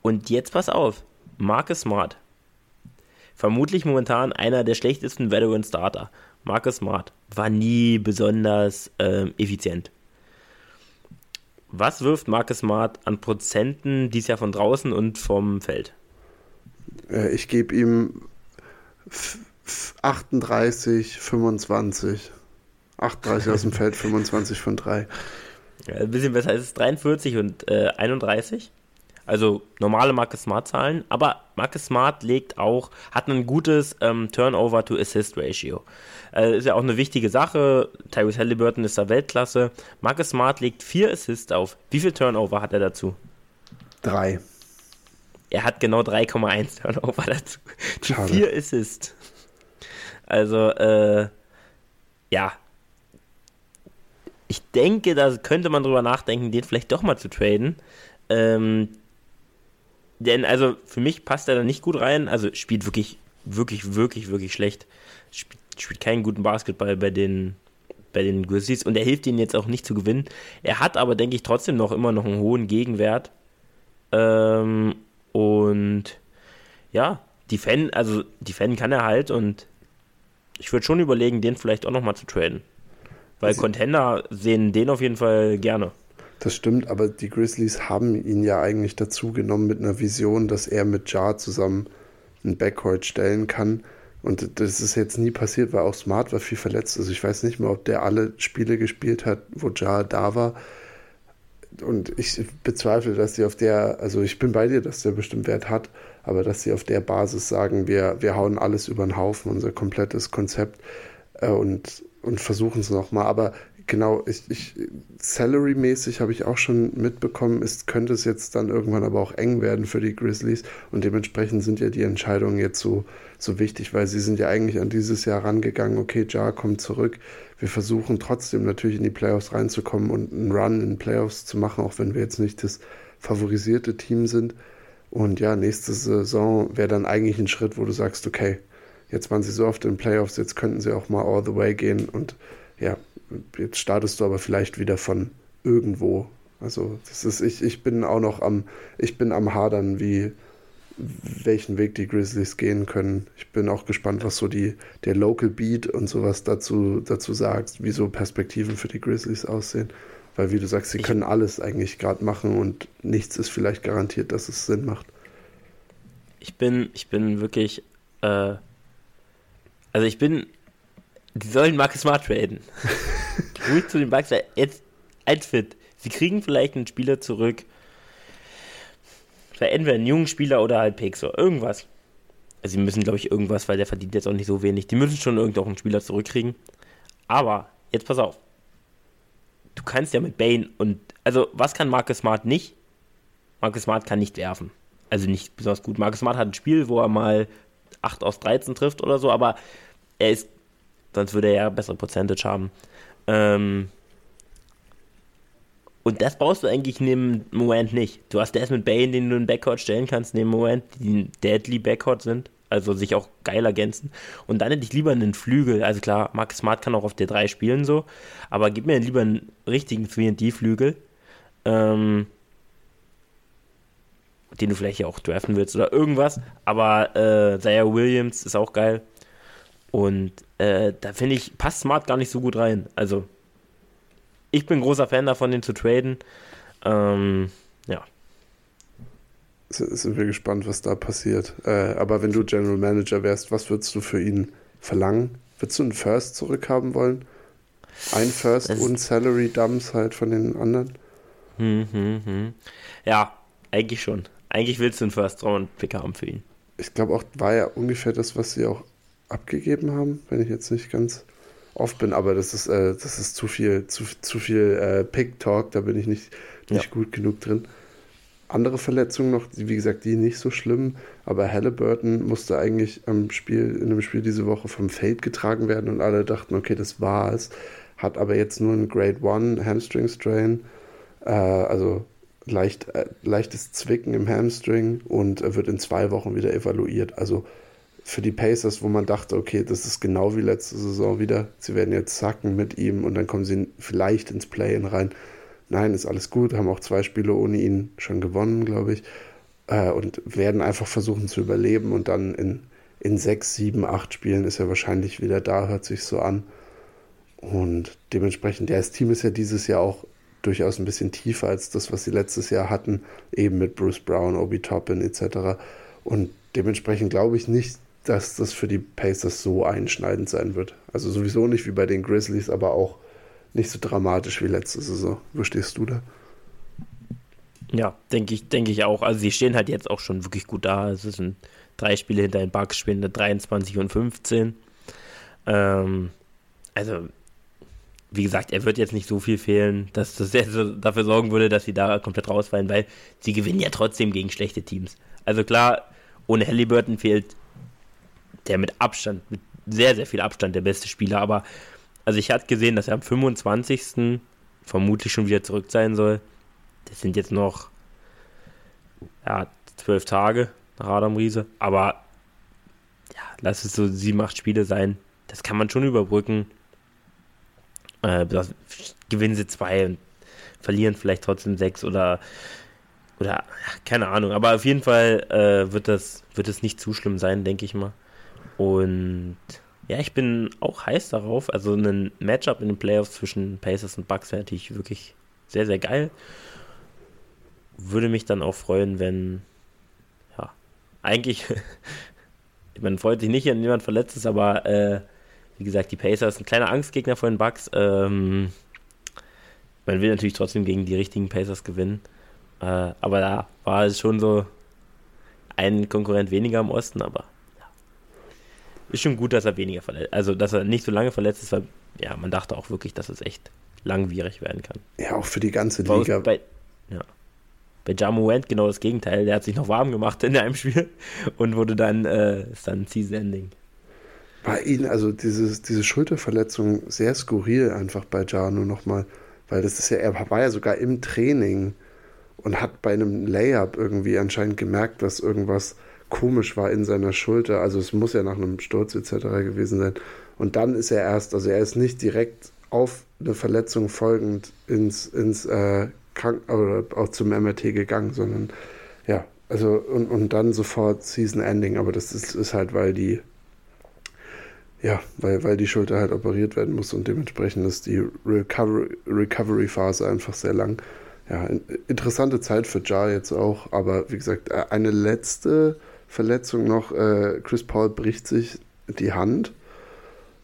Und jetzt pass auf, Marcus Smart. Vermutlich momentan einer der schlechtesten Veteran Starter. Marcus Smart war nie besonders ähm, effizient. Was wirft Marcus Smart an Prozenten dies Jahr von draußen und vom Feld? Äh, ich gebe ihm 38, 25. 38 aus dem Feld, 25 von 3. Ja, ein bisschen besser. Es ist 43 und äh, 31. Also normale Marcus Smart Zahlen. Aber Marcus Smart legt auch, hat ein gutes ähm, Turnover to Assist Ratio. Äh, ist ja auch eine wichtige Sache. Tyrese Halliburton ist da Weltklasse. Marcus Smart legt vier Assists auf. Wie viel Turnover hat er dazu? Drei. Er hat genau 3,1 Turnover dazu. Die vier Assists. Also, äh, ja. Ich denke, da könnte man drüber nachdenken, den vielleicht doch mal zu traden. Ähm, denn, also, für mich passt er da nicht gut rein. Also, spielt wirklich, wirklich, wirklich, wirklich schlecht. Spielt spielt keinen guten Basketball bei den, bei den Grizzlies und er hilft ihnen jetzt auch nicht zu gewinnen. Er hat aber, denke ich, trotzdem noch immer noch einen hohen Gegenwert. Ähm, und ja, die Fan, also die Fan kann er halt und ich würde schon überlegen, den vielleicht auch nochmal zu traden. Weil Contender sehen den auf jeden Fall gerne. Das stimmt, aber die Grizzlies haben ihn ja eigentlich dazu genommen mit einer Vision, dass er mit Jar zusammen ein Backcourt stellen kann. Und das ist jetzt nie passiert, weil auch Smart war viel verletzt. Also ich weiß nicht mehr, ob der alle Spiele gespielt hat, wo Ja da war. Und ich bezweifle, dass sie auf der, also ich bin bei dir, dass der bestimmt Wert hat, aber dass sie auf der Basis sagen, wir, wir hauen alles über den Haufen, unser komplettes Konzept äh, und, und versuchen es nochmal. Aber genau, ich, ich Salary-mäßig habe ich auch schon mitbekommen, es könnte es jetzt dann irgendwann aber auch eng werden für die Grizzlies und dementsprechend sind ja die Entscheidungen jetzt so, so wichtig, weil sie sind ja eigentlich an dieses Jahr rangegangen, okay, Jar kommt zurück, wir versuchen trotzdem natürlich in die Playoffs reinzukommen und einen Run in Playoffs zu machen, auch wenn wir jetzt nicht das favorisierte Team sind. Und ja, nächste Saison wäre dann eigentlich ein Schritt, wo du sagst, okay, jetzt waren sie so oft in Playoffs, jetzt könnten sie auch mal all the way gehen und ja, jetzt startest du aber vielleicht wieder von irgendwo. Also das ist, ich, ich bin auch noch am, ich bin am Hadern, wie welchen Weg die Grizzlies gehen können. Ich bin auch gespannt, was so die, der Local Beat und sowas dazu, dazu sagst, wie so Perspektiven für die Grizzlies aussehen. Weil wie du sagst, sie ich, können alles eigentlich gerade machen und nichts ist vielleicht garantiert, dass es Sinn macht. Ich bin, ich bin wirklich, äh, also ich bin die sollen Marcus Smart traden. Ruhig zu den Bugs. Jetzt ein. Sie kriegen vielleicht einen Spieler zurück. Entweder einen jungen Spieler oder halt Pixel. Irgendwas. Also sie müssen, glaube ich, irgendwas, weil der verdient jetzt auch nicht so wenig. Die müssen schon irgendeinen Spieler zurückkriegen. Aber, jetzt pass auf. Du kannst ja mit Bane und. Also, was kann Marcus Smart nicht? Marcus Smart kann nicht werfen. Also nicht besonders gut. Marcus Smart hat ein Spiel, wo er mal 8 aus 13 trifft oder so, aber er ist. Sonst würde er ja bessere Percentage haben. Ähm, und das brauchst du eigentlich neben Moment nicht. Du hast Desmond Bain, den du in Backcourt stellen kannst, neben Moment, die ein Deadly Backcourt sind, also sich auch geil ergänzen. Und dann hätte ich lieber einen Flügel. Also klar, Mark Smart kann auch auf der 3 spielen so, aber gib mir lieber einen richtigen 3D-Flügel, ähm, den du vielleicht ja auch draften willst oder irgendwas. Aber äh, Zaya Williams ist auch geil. Und äh, da finde ich, passt Smart gar nicht so gut rein. Also ich bin großer Fan davon, den zu traden. Ähm, ja. Sind wir gespannt, was da passiert. Äh, aber wenn du General Manager wärst, was würdest du für ihn verlangen? Würdest du einen First zurückhaben wollen? Ein First das und Salary Dumps halt von den anderen? Hm, hm, hm. Ja, eigentlich schon. Eigentlich willst du einen First Round Pick haben für ihn. Ich glaube auch, war ja ungefähr das, was sie auch abgegeben haben, wenn ich jetzt nicht ganz oft bin, aber das ist, äh, das ist zu viel, zu, zu viel äh, Pick-Talk, da bin ich nicht, nicht ja. gut genug drin. Andere Verletzungen noch, wie gesagt, die nicht so schlimm, aber Halliburton musste eigentlich am Spiel, in einem Spiel diese Woche vom Fade getragen werden und alle dachten, okay, das war es. Hat aber jetzt nur ein Grade 1 Hamstring Strain, äh, also leicht, äh, leichtes Zwicken im Hamstring und wird in zwei Wochen wieder evaluiert. Also für die Pacers, wo man dachte, okay, das ist genau wie letzte Saison wieder. Sie werden jetzt sacken mit ihm und dann kommen sie vielleicht ins Play-in rein. Nein, ist alles gut, haben auch zwei Spiele ohne ihn schon gewonnen, glaube ich. Äh, und werden einfach versuchen zu überleben und dann in, in sechs, sieben, acht Spielen ist er wahrscheinlich wieder da, hört sich so an. Und dementsprechend, das Team ist ja dieses Jahr auch durchaus ein bisschen tiefer als das, was sie letztes Jahr hatten, eben mit Bruce Brown, Obi Toppin etc. Und dementsprechend glaube ich nicht, dass das für die Pacers so einschneidend sein wird. Also sowieso nicht wie bei den Grizzlies, aber auch nicht so dramatisch wie letzte Saison. Wo stehst du da? Ja, denke ich, denke ich auch. Also sie stehen halt jetzt auch schon wirklich gut da. Es sind drei Spiele hinter den Bucks, spielen 23 und 15. Ähm, also, wie gesagt, er wird jetzt nicht so viel fehlen, dass das dafür sorgen würde, dass sie da komplett rausfallen, weil sie gewinnen ja trotzdem gegen schlechte Teams. Also klar, ohne Halliburton fehlt der mit Abstand, mit sehr, sehr viel Abstand der beste Spieler. Aber also ich hatte gesehen, dass er am 25. vermutlich schon wieder zurück sein soll. Das sind jetzt noch ja, zwölf Tage nach Adam Riese. Aber ja, lass es so sieben, acht Spiele sein. Das kann man schon überbrücken. Äh, gewinnen sie zwei und verlieren vielleicht trotzdem sechs oder oder keine Ahnung. Aber auf jeden Fall äh, wird das wird es nicht zu schlimm sein, denke ich mal. Und ja, ich bin auch heiß darauf. Also ein Matchup in den Playoffs zwischen Pacers und Bucks wäre natürlich wirklich sehr, sehr geil. Würde mich dann auch freuen, wenn, ja, eigentlich, man freut sich nicht, wenn jemand verletzt ist, aber äh, wie gesagt, die Pacers sind ein kleiner Angstgegner vor den Bucks. Ähm, man will natürlich trotzdem gegen die richtigen Pacers gewinnen. Äh, aber da war es schon so ein Konkurrent weniger im Osten, aber ist schon gut, dass er weniger verletzt, also dass er nicht so lange verletzt ist, weil ja, man dachte auch wirklich, dass es echt langwierig werden kann. Ja, auch für die ganze Liga. Bei, ja. Bei Jammuent genau das Gegenteil. Der hat sich noch warm gemacht in einem Spiel und wurde dann, äh, ist dann Season Ending. Bei ihm, also dieses, diese Schulterverletzung sehr skurril einfach bei Janu nochmal, weil das ist ja, er war ja sogar im Training und hat bei einem Layup irgendwie anscheinend gemerkt, dass irgendwas komisch war in seiner Schulter. Also es muss ja nach einem Sturz etc. gewesen sein. Und dann ist er erst, also er ist nicht direkt auf eine Verletzung folgend ins, ins äh, Krank oder auch zum MRT gegangen, sondern ja, also und, und dann sofort Season Ending. Aber das ist, ist halt, weil die ja, weil, weil die Schulter halt operiert werden muss und dementsprechend ist die Recovery-Phase Recovery einfach sehr lang. Ja, interessante Zeit für Jar jetzt auch, aber wie gesagt, äh, eine letzte Verletzung noch. Äh, Chris Paul bricht sich die Hand.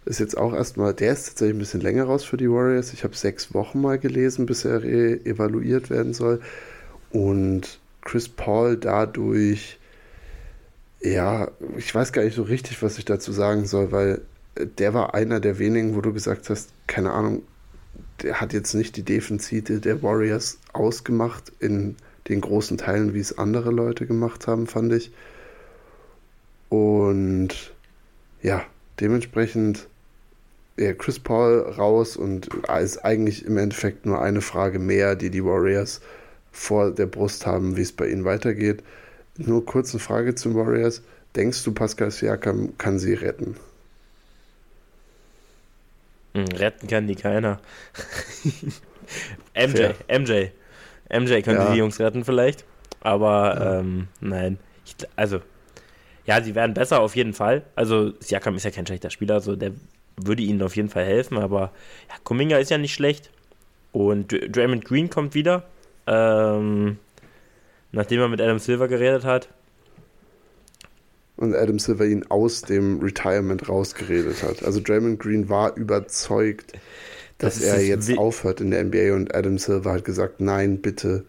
Ist jetzt auch erstmal, der ist tatsächlich ein bisschen länger raus für die Warriors. Ich habe sechs Wochen mal gelesen, bis er evaluiert werden soll. Und Chris Paul dadurch, Ja, ich weiß gar nicht so richtig, was ich dazu sagen soll, weil äh, der war einer der wenigen, wo du gesagt hast, keine Ahnung, der hat jetzt nicht die Defensive der Warriors ausgemacht in den großen Teilen, wie es andere Leute gemacht haben, fand ich. Und ja, dementsprechend ja, Chris Paul raus und ist eigentlich im Endeffekt nur eine Frage mehr, die die Warriors vor der Brust haben, wie es bei ihnen weitergeht. Nur kurze Frage zum Warriors. Denkst du, Pascal Siakam kann sie retten? Hm, retten kann die keiner. MJ, Fair. MJ. MJ könnte ja. die Jungs retten vielleicht. Aber ja. ähm, nein. Ich, also, ja, sie werden besser auf jeden Fall. Also, Siakam ist ja kein schlechter Spieler, also der würde ihnen auf jeden Fall helfen. Aber ja, Kuminga ist ja nicht schlecht. Und Draymond Green kommt wieder. Ähm, nachdem er mit Adam Silver geredet hat und Adam Silver ihn aus dem Retirement rausgeredet hat. Also Draymond Green war überzeugt, dass das er jetzt aufhört in der NBA und Adam Silver hat gesagt, nein, bitte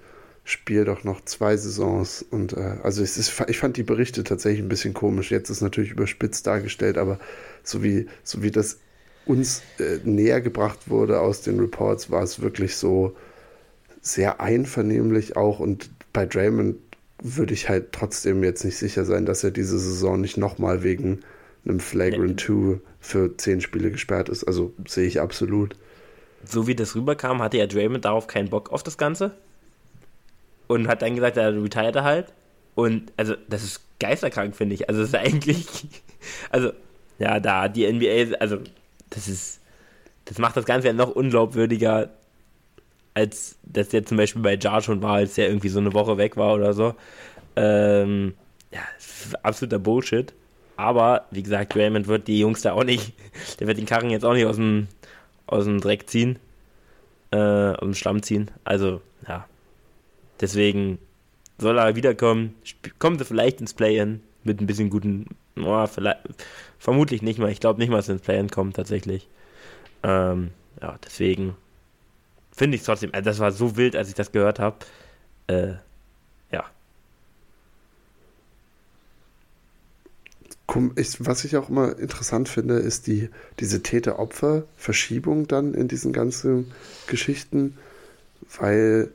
spiel doch noch zwei Saisons. Und äh, also ist, ich fand die Berichte tatsächlich ein bisschen komisch. Jetzt ist natürlich überspitzt dargestellt, aber so wie, so wie das uns äh, näher gebracht wurde aus den Reports, war es wirklich so sehr einvernehmlich auch. Und bei Draymond würde ich halt trotzdem jetzt nicht sicher sein, dass er diese Saison nicht nochmal wegen einem Flagrant 2 für zehn Spiele gesperrt ist. Also sehe ich absolut. So wie das rüberkam, hatte ja Draymond darauf keinen Bock auf das Ganze. Und hat dann gesagt, er retired halt. Und also, das ist geisterkrank, finde ich. Also, das ist eigentlich. Also, ja, da die NBA, also, das ist. Das macht das Ganze ja noch unglaubwürdiger, als das jetzt zum Beispiel bei Jar schon war, als der irgendwie so eine Woche weg war oder so. Ähm, ja, absoluter Bullshit. Aber, wie gesagt, Raymond wird die Jungs da auch nicht, der wird den Karren jetzt auch nicht aus dem, aus dem Dreck ziehen, äh, aus dem Schlamm ziehen. Also, ja. Deswegen soll er wiederkommen, kommt er vielleicht ins Play-In mit ein bisschen guten, oh, vielleicht, vermutlich nicht mal, ich glaube nicht mal, dass er ins Play-In kommt tatsächlich. Ähm, ja, deswegen finde ich trotzdem, also das war so wild, als ich das gehört habe. Äh, ja. Was ich auch immer interessant finde, ist die, diese Täter-Opfer-Verschiebung dann in diesen ganzen Geschichten, weil,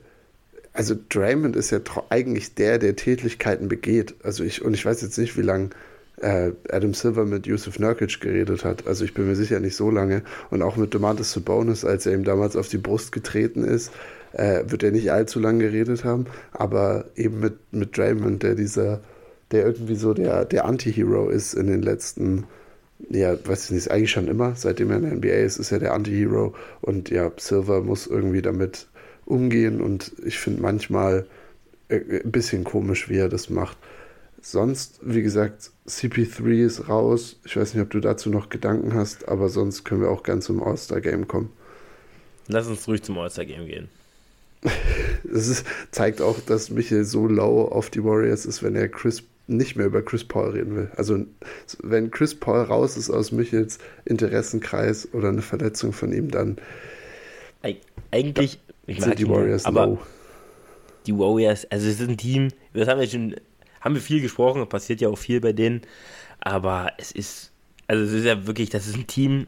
also Draymond ist ja eigentlich der, der Tätlichkeiten begeht. Also ich, und ich weiß jetzt nicht, wie lange äh, Adam Silver mit Yusuf Nurkic geredet hat. Also ich bin mir sicher nicht so lange. Und auch mit Domantas Sabonis, als er ihm damals auf die Brust getreten ist, äh, wird er nicht allzu lange geredet haben. Aber eben mit, mit Draymond, der dieser, der irgendwie so der, der Anti-Hero ist in den letzten ja, weiß ich nicht, eigentlich schon immer, seitdem er in der NBA ist, ist er der Anti-Hero und ja, Silver muss irgendwie damit umgehen und ich finde manchmal äh, ein bisschen komisch, wie er das macht. Sonst, wie gesagt, CP3 ist raus. Ich weiß nicht, ob du dazu noch Gedanken hast, aber sonst können wir auch ganz zum All-Star-Game kommen. Lass uns ruhig zum All-Star-Game gehen. Das ist, zeigt auch, dass Michael so low auf die Warriors ist, wenn er Chris nicht mehr über Chris Paul reden will. Also wenn Chris Paul raus ist aus Michels Interessenkreis oder eine Verletzung von ihm, dann eigentlich sind die Warriors aber low. Die Warriors, also es ist ein Team, das haben wir schon haben wir viel gesprochen, passiert ja auch viel bei denen, aber es ist, also es ist ja wirklich, das ist ein Team,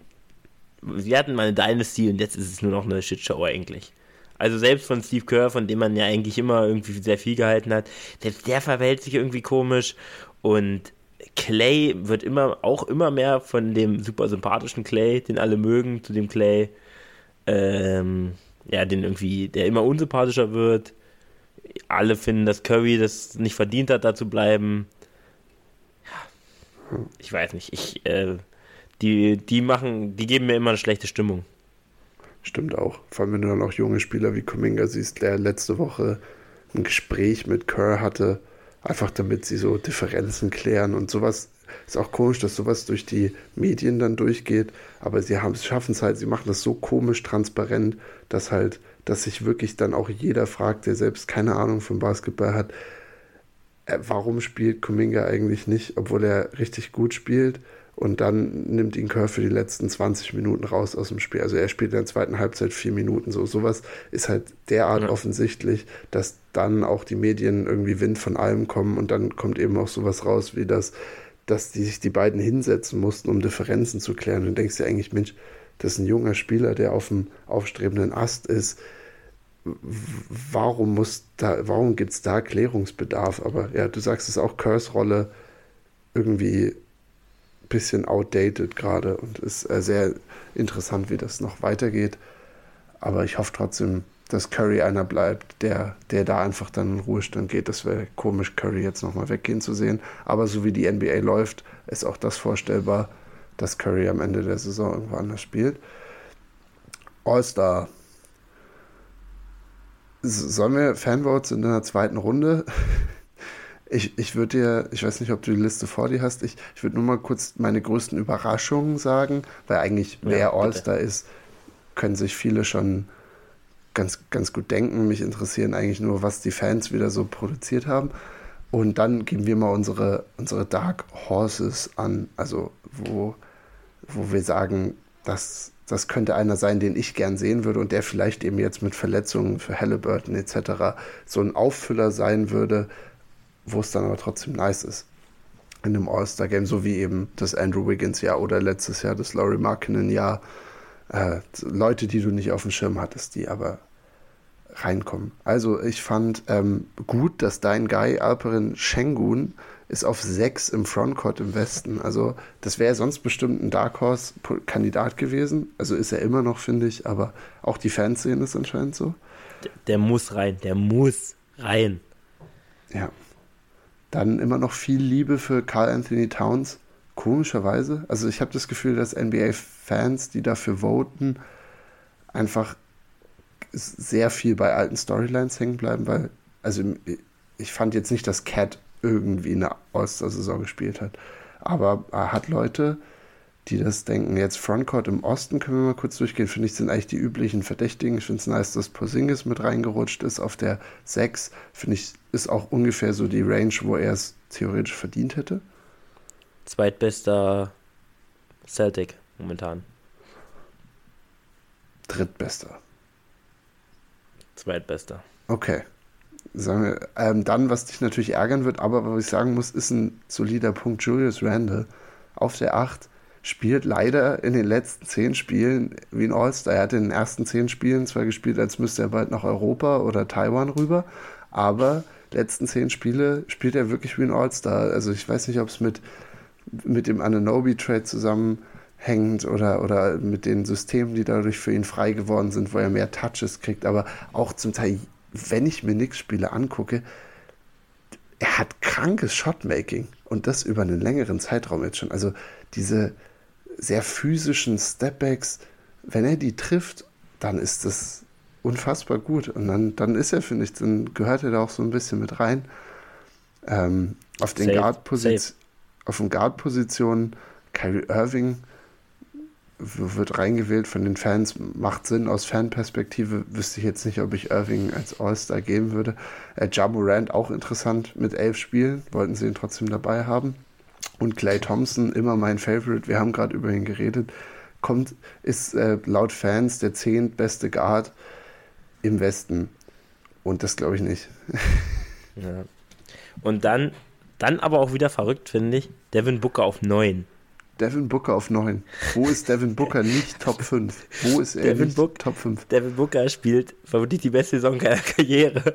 wir hatten mal eine Dynasty und jetzt ist es nur noch eine Shitshow eigentlich. Also selbst von Steve Kerr, von dem man ja eigentlich immer irgendwie sehr viel gehalten hat, selbst der verhält sich irgendwie komisch und Clay wird immer auch immer mehr von dem super sympathischen Clay, den alle mögen, zu dem Clay, ähm, ja, den irgendwie, der immer unsympathischer wird alle finden, dass Curry das nicht verdient hat, da zu bleiben. Ja, ich weiß nicht. Ich, äh, die, die machen, die geben mir immer eine schlechte Stimmung. Stimmt auch. Vor allem, wenn du dann auch junge Spieler wie Kuminga siehst, der letzte Woche ein Gespräch mit Kerr hatte, einfach damit sie so Differenzen klären und sowas. Ist auch komisch, dass sowas durch die Medien dann durchgeht, aber sie schaffen es halt, sie machen das so komisch transparent, dass halt dass sich wirklich dann auch jeder fragt, der selbst keine Ahnung vom Basketball hat, äh, warum spielt Kuminga eigentlich nicht, obwohl er richtig gut spielt. Und dann nimmt ihn Kerr für die letzten 20 Minuten raus aus dem Spiel. Also er spielt in der zweiten Halbzeit vier Minuten. So sowas ist halt derart ja. offensichtlich, dass dann auch die Medien irgendwie Wind von allem kommen und dann kommt eben auch sowas raus wie das, dass die sich die beiden hinsetzen mussten, um Differenzen zu klären. Und du denkst dir eigentlich, Mensch, das ist ein junger Spieler, der auf dem aufstrebenden Ast ist. Warum muss da, warum gibt es da Klärungsbedarf? Aber ja, du sagst es auch, Curse-Rolle irgendwie ein bisschen outdated gerade und ist äh, sehr interessant, wie das noch weitergeht. Aber ich hoffe trotzdem, dass Curry einer bleibt, der, der da einfach dann in Ruhestand geht. Das wäre komisch, Curry jetzt nochmal weggehen zu sehen. Aber so wie die NBA läuft, ist auch das vorstellbar, dass Curry am Ende der Saison irgendwo anders spielt. All-Star. Sollen wir Fanvotes in der zweiten Runde? Ich, ich würde dir, ich weiß nicht, ob du die Liste vor dir hast, ich, ich würde nur mal kurz meine größten Überraschungen sagen, weil eigentlich, ja, wer All-Star ist, können sich viele schon ganz, ganz gut denken. Mich interessieren eigentlich nur, was die Fans wieder so produziert haben. Und dann geben wir mal unsere, unsere Dark Horses an, also wo, wo wir sagen, das, das könnte einer sein, den ich gern sehen würde und der vielleicht eben jetzt mit Verletzungen für Halliburton etc. so ein Auffüller sein würde, wo es dann aber trotzdem nice ist. In einem All-Star-Game, so wie eben das Andrew Wiggins-Jahr oder letztes Jahr das Laurie Markkinen-Jahr äh, Leute, die du nicht auf dem Schirm hattest, die aber reinkommen. Also ich fand ähm, gut, dass dein Guy Alperin Schengun ist auf 6 im Frontcourt im Westen. Also das wäre sonst bestimmt ein Dark Horse-Kandidat gewesen. Also ist er immer noch, finde ich, aber auch die Fans sehen es anscheinend so. Der, der muss rein, der muss rein. Ja. Dann immer noch viel Liebe für Carl Anthony Towns. Komischerweise. Also ich habe das Gefühl, dass NBA-Fans, die dafür voten, einfach sehr viel bei alten Storylines hängen bleiben, weil, also ich fand jetzt nicht, dass Cat irgendwie eine Ostersaison gespielt hat. Aber er hat Leute, die das denken. Jetzt Frontcourt im Osten können wir mal kurz durchgehen. Finde ich, sind eigentlich die üblichen Verdächtigen. Ich finde es nice, dass Porzingis mit reingerutscht ist auf der 6. Finde ich, ist auch ungefähr so die Range, wo er es theoretisch verdient hätte. Zweitbester Celtic momentan. Drittbester. Zweitbester. Okay. Sagen wir, ähm, dann, was dich natürlich ärgern wird, aber was ich sagen muss, ist ein solider Punkt. Julius Randle auf der 8 spielt leider in den letzten zehn Spielen wie ein All-Star. Er hat in den ersten zehn Spielen zwar gespielt, als müsste er bald nach Europa oder Taiwan rüber, aber letzten zehn Spiele spielt er wirklich wie ein All-Star. Also ich weiß nicht, ob es mit mit dem Ananobi-Trade zusammenhängt oder, oder mit den Systemen, die dadurch für ihn frei geworden sind, wo er mehr Touches kriegt. Aber auch zum Teil, wenn ich mir Nix-Spiele angucke, er hat krankes Shotmaking und das über einen längeren Zeitraum jetzt schon. Also diese sehr physischen Stepbacks, wenn er die trifft, dann ist das unfassbar gut. Und dann, dann ist er, finde ich, dann gehört er da auch so ein bisschen mit rein. Ähm, auf den Guard-Positionen auf den Guard-Positionen. Kyrie Irving wird reingewählt von den Fans, macht Sinn aus Fanperspektive. Wüsste ich jetzt nicht, ob ich Irving als All-Star geben würde. Äh, ja Morant auch interessant mit elf Spielen, wollten sie ihn trotzdem dabei haben. Und Clay Thompson, immer mein Favorite, wir haben gerade über ihn geredet, kommt, ist äh, laut Fans der zehntbeste Guard im Westen. Und das glaube ich nicht. ja. Und dann dann aber auch wieder verrückt, finde ich. Devin Booker auf 9. Devin Booker auf 9. Wo ist Devin Booker nicht Top 5? Wo ist er Devin nicht Book, Top 5? Devin Booker spielt vermutlich die beste Saison seiner Karriere.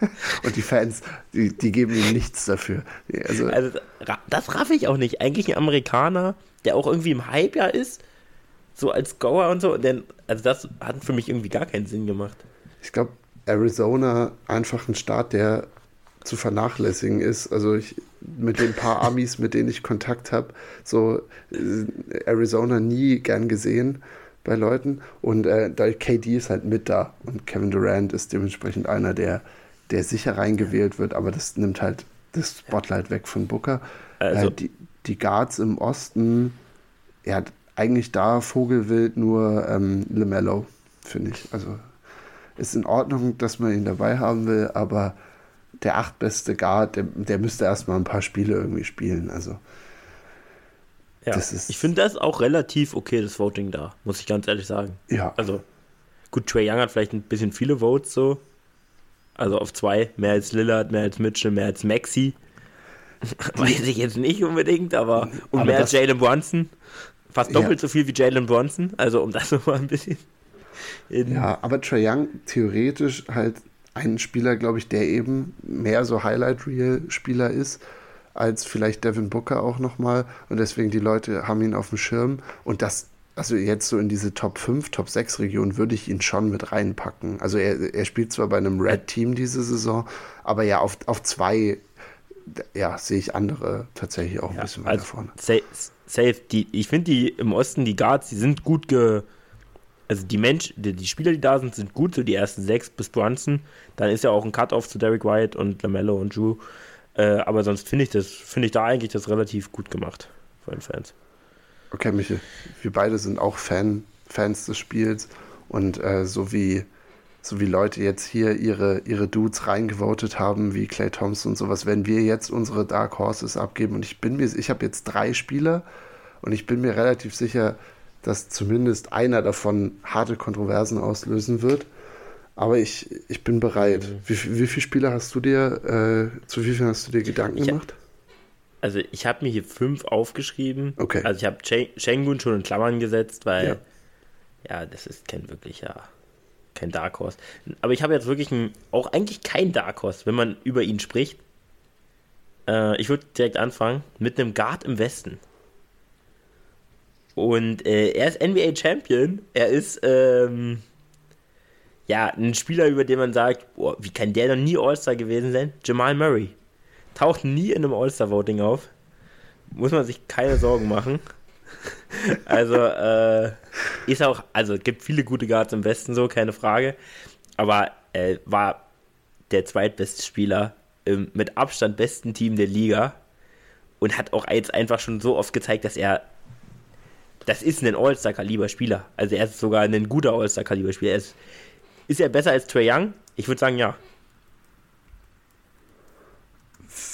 Und die Fans, die, die geben ihm nichts dafür. Also, also das raff ich auch nicht. Eigentlich ein Amerikaner, der auch irgendwie im ja ist, so als Goer und so. Denn, also das hat für mich irgendwie gar keinen Sinn gemacht. Ich glaube, Arizona einfach ein Staat, der zu vernachlässigen ist. Also ich mit den paar Amis, mit denen ich Kontakt habe, so äh, Arizona nie gern gesehen bei Leuten. Und äh, da KD ist halt mit da und Kevin Durant ist dementsprechend einer, der, der sicher reingewählt wird, aber das nimmt halt das Spotlight weg von Booker. Also, äh, die, die Guards im Osten, ja, eigentlich da Vogelwild nur ähm, LeMello, finde ich. Also ist in Ordnung, dass man ihn dabei haben will, aber der achtbeste Guard, der, der müsste erstmal ein paar Spiele irgendwie spielen. Also. Ja, ich finde das auch relativ okay, das Voting da, muss ich ganz ehrlich sagen. Ja. Also, gut, Trey Young hat vielleicht ein bisschen viele Votes so, Also auf zwei. Mehr als Lillard, mehr als Mitchell, mehr als Maxi. Weiß ich jetzt nicht unbedingt, aber. Und aber mehr als Jalen Brunson. Fast doppelt ja. so viel wie Jalen Brunson. Also um das nochmal ein bisschen. ja, aber Trae Young theoretisch halt ein Spieler, glaube ich, der eben mehr so Highlight-Reel-Spieler ist als vielleicht Devin Booker auch nochmal. Und deswegen die Leute haben ihn auf dem Schirm. Und das also jetzt so in diese Top 5, Top 6 Region würde ich ihn schon mit reinpacken. Also er, er spielt zwar bei einem Red Team diese Saison, aber ja, auf, auf zwei, ja, sehe ich andere tatsächlich auch ein ja, bisschen weiter also vorne. Safe, safe. Die, ich finde die im Osten, die Guards, die sind gut ge. Also die Mensch, die, die, Spieler, die da sind, sind gut, so die ersten sechs bis Brunson. Dann ist ja auch ein Cut-Off zu Derek White und Lamello und Drew. Äh, aber sonst finde ich das, finde ich da eigentlich das relativ gut gemacht von den Fans. Okay, Michael, wir beide sind auch Fan, Fans des Spiels und äh, so wie so wie Leute jetzt hier ihre, ihre Dudes reingevotet haben, wie Clay Thompson und sowas, wenn wir jetzt unsere Dark Horses abgeben und ich bin mir, ich habe jetzt drei Spieler und ich bin mir relativ sicher, dass zumindest einer davon harte Kontroversen auslösen wird. Aber ich, ich bin bereit. Mhm. Wie, wie viele Spieler hast du dir, äh, zu wie vielen hast du dir Gedanken ich, gemacht? Also ich habe mir hier fünf aufgeschrieben. Okay. Also ich habe Shengun schon in Klammern gesetzt, weil ja, ja das ist kein wirklicher, kein Dark Horse. Aber ich habe jetzt wirklich ein, auch eigentlich kein Dark Horse, wenn man über ihn spricht. Äh, ich würde direkt anfangen mit einem Guard im Westen. Und äh, er ist NBA Champion. Er ist ähm, ja ein Spieler, über den man sagt, boah, wie kann der noch nie All-Star gewesen sein? Jamal Murray taucht nie in einem All-Star-Voting auf. Muss man sich keine Sorgen machen. also, äh, ist auch, also gibt viele gute Guards im Westen so, keine Frage. Aber äh, war der zweitbeste Spieler im mit Abstand besten Team der Liga und hat auch jetzt einfach schon so oft gezeigt, dass er das ist ein All-Star-Kaliber-Spieler. Also er ist sogar ein guter All-Star-Kaliber-Spieler. Ist, ist er besser als Trey Young? Ich würde sagen, ja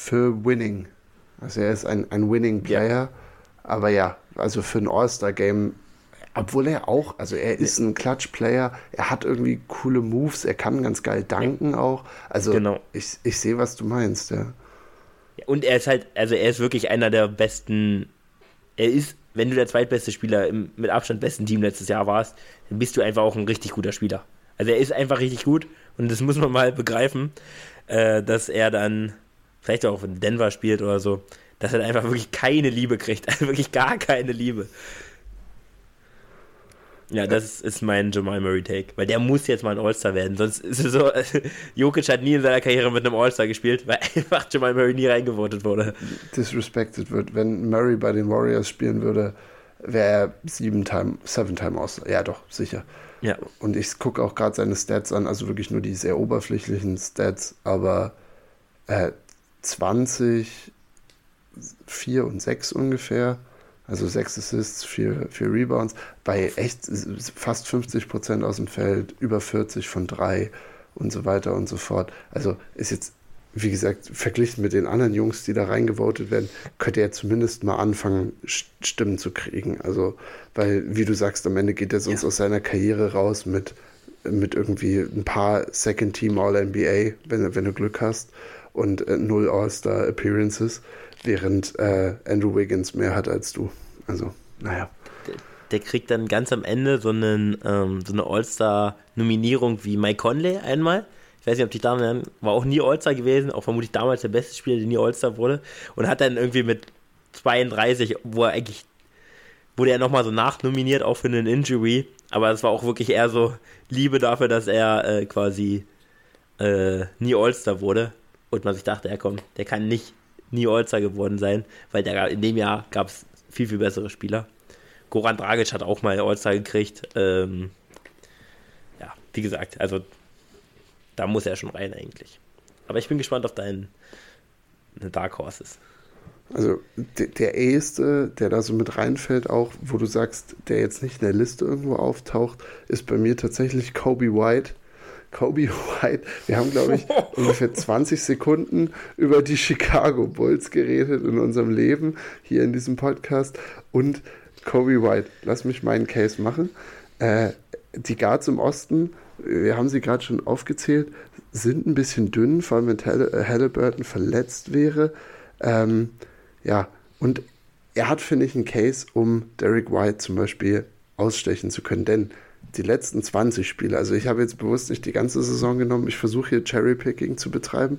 für Winning. Also er ist ein, ein Winning Player. Ja. Aber ja, also für ein All-Star-Game, obwohl er auch, also er ist ein Clutch-Player, er hat irgendwie coole Moves, er kann ganz geil danken ja. auch. Also genau. ich, ich sehe, was du meinst, ja. Und er ist halt, also er ist wirklich einer der besten, er ist, wenn du der zweitbeste Spieler im mit Abstand besten Team letztes Jahr warst, dann bist du einfach auch ein richtig guter Spieler. Also er ist einfach richtig gut und das muss man mal begreifen, äh, dass er dann vielleicht auch in Denver spielt oder so, dass er einfach wirklich keine Liebe kriegt. Also wirklich gar keine Liebe. Ja, das ist mein Jamal Murray Take, weil der muss jetzt mal ein All-Star werden. Sonst ist es so, Jokic hat nie in seiner Karriere mit einem All-Star gespielt, weil einfach Jamal Murray nie reingevotet wurde. Disrespected wird. Wenn Murray bei den Warriors spielen würde, wäre er sieben-time, seven-time All-Star. Ja, doch, sicher. Ja. Und ich gucke auch gerade seine Stats an, also wirklich nur die sehr oberflächlichen Stats, aber äh, 20, 4 und 6 ungefähr. Also 6 Assists, 4, 4 Rebounds. Bei echt fast 50 Prozent aus dem Feld, über 40 von 3 und so weiter und so fort. Also ist jetzt, wie gesagt, verglichen mit den anderen Jungs, die da reingevotet werden, könnte er zumindest mal anfangen, Stimmen zu kriegen. Also, weil, wie du sagst, am Ende geht er sonst ja. aus seiner Karriere raus mit, mit irgendwie ein paar Second Team All-NBA, wenn, wenn du Glück hast und äh, null All-Star-Appearances, während äh, Andrew Wiggins mehr hat als du. Also, naja. Der, der kriegt dann ganz am Ende so, einen, ähm, so eine All-Star-Nominierung wie Mike Conley einmal. Ich weiß nicht, ob die Damen war auch nie All-Star gewesen, auch vermutlich damals der beste Spieler, der nie All-Star wurde. Und hat dann irgendwie mit 32, wo er eigentlich, wurde er nochmal so nachnominiert, auch für einen Injury. Aber es war auch wirklich eher so Liebe dafür, dass er äh, quasi äh, nie All-Star wurde. Und man sich dachte, ja komm, der kann nicht nie All-Star geworden sein, weil der, in dem Jahr gab es viel, viel bessere Spieler. Goran Dragic hat auch mal All-Star gekriegt. Ähm, ja, wie gesagt, also da muss er schon rein eigentlich. Aber ich bin gespannt auf deinen Dark Horses. Also der, der eheste, der da so mit reinfällt, auch wo du sagst, der jetzt nicht in der Liste irgendwo auftaucht, ist bei mir tatsächlich Kobe White Kobe White. Wir haben, glaube ich, ungefähr 20 Sekunden über die Chicago Bulls geredet in unserem Leben hier in diesem Podcast. Und Kobe White, lass mich meinen Case machen. Äh, die Guards im Osten, wir haben sie gerade schon aufgezählt, sind ein bisschen dünn, vor allem wenn äh, Halliburton verletzt wäre. Ähm, ja, und er hat, finde ich, einen Case, um Derek White zum Beispiel ausstechen zu können, denn die letzten 20 Spiele, also ich habe jetzt bewusst nicht die ganze Saison genommen, ich versuche hier Cherry-Picking zu betreiben,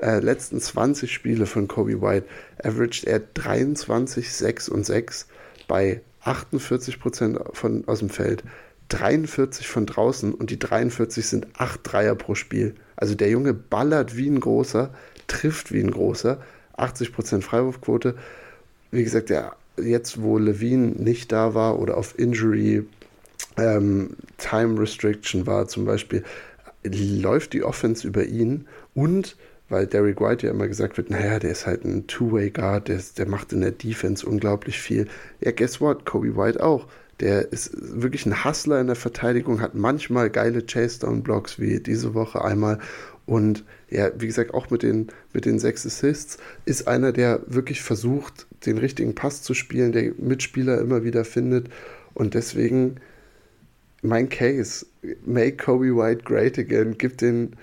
äh, letzten 20 Spiele von Kobe White averaged er 23, 6 und 6 bei 48 Prozent aus dem Feld, 43 von draußen und die 43 sind 8 Dreier pro Spiel. Also der Junge ballert wie ein großer, trifft wie ein großer, 80 Prozent Freiwurfquote. Wie gesagt, der, jetzt wo Levine nicht da war oder auf Injury ähm, Time Restriction war zum Beispiel, läuft die Offense über ihn und weil Derek White ja immer gesagt wird, naja, der ist halt ein Two-Way-Guard, der, der macht in der Defense unglaublich viel. Ja, guess what? Kobe White auch. Der ist wirklich ein Hustler in der Verteidigung, hat manchmal geile Chase-Down-Blocks, wie diese Woche einmal. Und ja, wie gesagt, auch mit den, mit den sechs Assists ist einer, der wirklich versucht, den richtigen Pass zu spielen, der Mitspieler immer wieder findet. Und deswegen mein Case, make Kobe White great again, gib den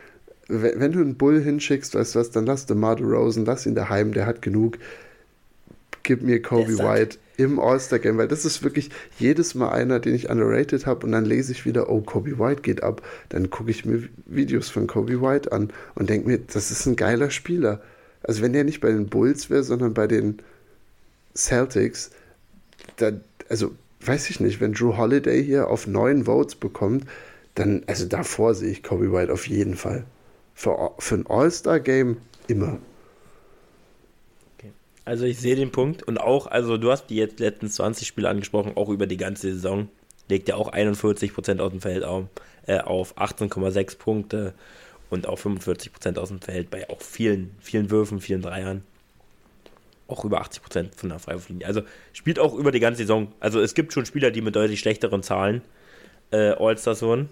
wenn du einen Bull hinschickst, weißt du was, dann lass DeMar Rosen, lass ihn daheim, der hat genug. Gib mir Kobe White im All-Star-Game, weil das ist wirklich jedes Mal einer, den ich underrated habe und dann lese ich wieder, oh, Kobe White geht ab. Dann gucke ich mir Videos von Kobe White an und denke mir, das ist ein geiler Spieler. Also wenn der nicht bei den Bulls wäre, sondern bei den Celtics, dann, also weiß ich nicht, wenn Drew Holiday hier auf neun Votes bekommt, dann, also davor sehe ich Kobe White auf jeden Fall. Für, für ein All-Star-Game immer. Also ich sehe den Punkt und auch, also du hast die jetzt letzten 20 Spiele angesprochen, auch über die ganze Saison. Legt ja auch 41% aus dem Feld auf, äh, auf 18,6 Punkte und auch 45% aus dem Feld bei auch vielen, vielen Würfen, vielen Dreiern. Auch über 80% von der Freiwurflinie. Also spielt auch über die ganze Saison. Also es gibt schon Spieler, die mit deutlich schlechteren Zahlen äh, All-Stars wurden.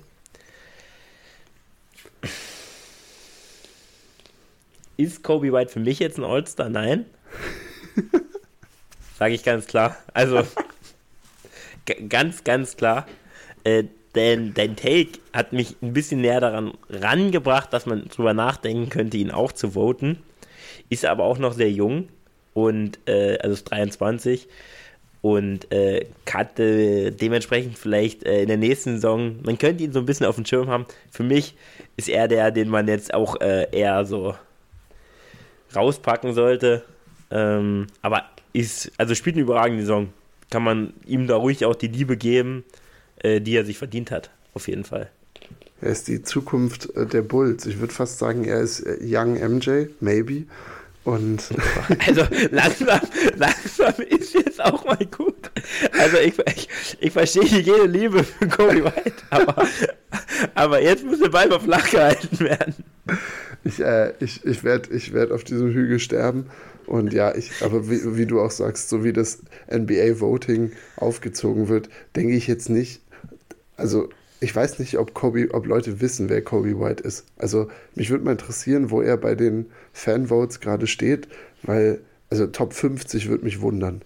Ist Kobe White für mich jetzt ein All-Star? Nein. Sage ich ganz klar. Also, ganz, ganz klar. Äh, denn dein Take hat mich ein bisschen näher daran rangebracht, dass man drüber nachdenken könnte, ihn auch zu voten. Ist aber auch noch sehr jung und äh, also ist 23 und äh, hatte dementsprechend vielleicht äh, in der nächsten Saison, man könnte ihn so ein bisschen auf dem Schirm haben. Für mich ist er der, den man jetzt auch äh, eher so rauspacken sollte. Ähm, aber ist, also spielt eine überragende Saison. Kann man ihm da ruhig auch die Liebe geben, äh, die er sich verdient hat. Auf jeden Fall. Er ist die Zukunft äh, der Bulls. Ich würde fast sagen, er ist äh, Young MJ, maybe. Und also langsam, langsam ist jetzt auch mal gut. Also ich, ich, ich verstehe jede Liebe für Kobe White, aber, aber jetzt muss der Ball mal flach gehalten werden. Ich, äh, ich, ich werde ich werd auf diesem Hügel sterben. Und ja, ich, aber wie, wie du auch sagst, so wie das NBA-Voting aufgezogen wird, denke ich jetzt nicht. Also, ich weiß nicht, ob Kobe, ob Leute wissen, wer Kobe White ist. Also, mich würde mal interessieren, wo er bei den Fanvotes gerade steht, weil, also Top 50 würde mich wundern.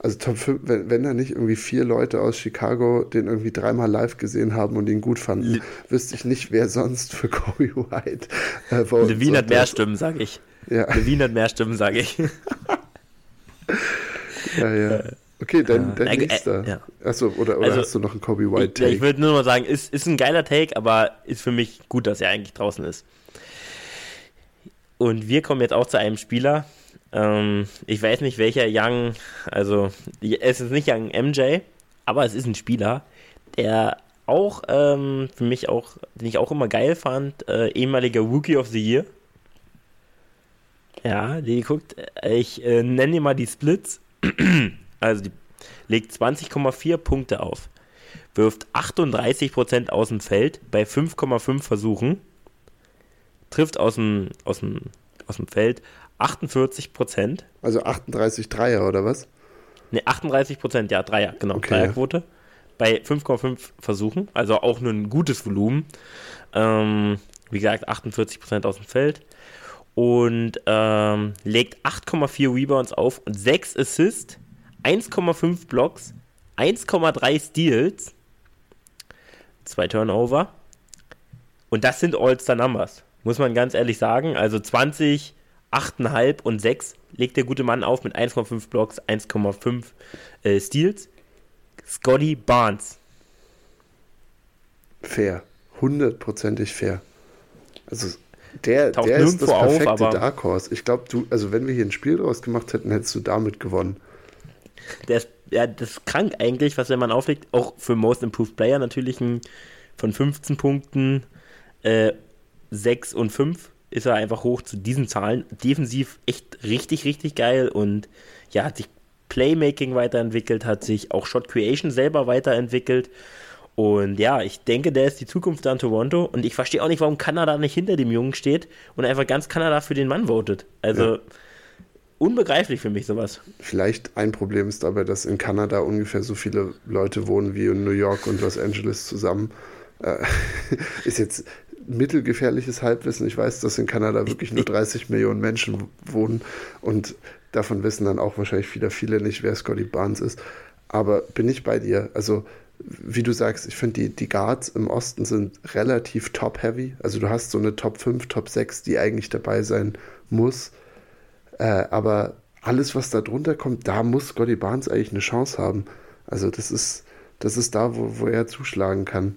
Also Top 5, wenn, wenn da nicht irgendwie vier Leute aus Chicago den irgendwie dreimal live gesehen haben und ihn gut fanden, Le wüsste ich nicht, wer sonst für Kobe White äh, Levine hat mehr Stimmen, sage ich. Ja. Levine hat mehr Stimmen, sage ich. ja, ja. Okay, dein, dein äh, nächster. Äh, ja. Achso, oder, oder also, hast du noch einen Kobe White-Take? Ja, ich würde nur mal sagen, ist, ist ein geiler Take, aber ist für mich gut, dass er eigentlich draußen ist. Und wir kommen jetzt auch zu einem Spieler, ähm, ich weiß nicht, welcher Young, also es ist nicht Young MJ, aber es ist ein Spieler, der auch ähm, für mich auch, den ich auch immer geil fand, äh, ehemaliger Rookie of the Year. Ja, die guckt, ich äh, nenne dir mal die Splits. Also die legt 20,4 Punkte auf, wirft 38% aus dem Feld bei 5,5 Versuchen, trifft aus dem, aus dem, aus dem Feld 48 Prozent. Also 38 Dreier oder was? Ne, 38 Prozent, ja, Dreier, genau, okay. Dreierquote. Bei 5,5 Versuchen, also auch nur ein gutes Volumen. Ähm, wie gesagt, 48 Prozent aus dem Feld. Und ähm, legt 8,4 Rebounds auf und 6 Assists, 1,5 Blocks, 1,3 Steals, zwei Turnover. Und das sind All-Star-Numbers, muss man ganz ehrlich sagen. Also 20, 8,5 und 6 legt der gute Mann auf mit 1,5 Blocks, 1,5 äh, Steals. Scotty Barnes. Fair. Hundertprozentig fair. Also der, der ist das perfekte auf, Dark Horse. Ich glaube, du, also wenn wir hier ein Spiel draus gemacht hätten, hättest du damit gewonnen. Der ist, ja, das ist krank eigentlich, was wenn man auflegt, auch für Most Improved Player natürlich ein, von 15 Punkten äh, 6 und 5 ist er einfach hoch zu diesen Zahlen. Defensiv echt richtig, richtig geil und ja, hat sich Playmaking weiterentwickelt, hat sich auch Shot Creation selber weiterentwickelt. Und ja, ich denke, der ist die Zukunft da in Toronto. Und ich verstehe auch nicht, warum Kanada nicht hinter dem Jungen steht und einfach ganz Kanada für den Mann votet. Also ja. Unbegreiflich für mich sowas. Vielleicht ein Problem ist dabei, dass in Kanada ungefähr so viele Leute wohnen wie in New York und Los Angeles zusammen. Äh, ist jetzt mittelgefährliches Halbwissen. Ich weiß, dass in Kanada wirklich nur 30 Millionen Menschen wohnen und davon wissen dann auch wahrscheinlich viele, viele nicht, wer Scotty Barnes ist. Aber bin ich bei dir. Also, wie du sagst, ich finde, die, die Guards im Osten sind relativ top-heavy. Also, du hast so eine Top 5, Top 6, die eigentlich dabei sein muss. Äh, aber alles, was da drunter kommt, da muss Scotty Barnes eigentlich eine Chance haben. Also, das ist, das ist da, wo, wo er zuschlagen kann.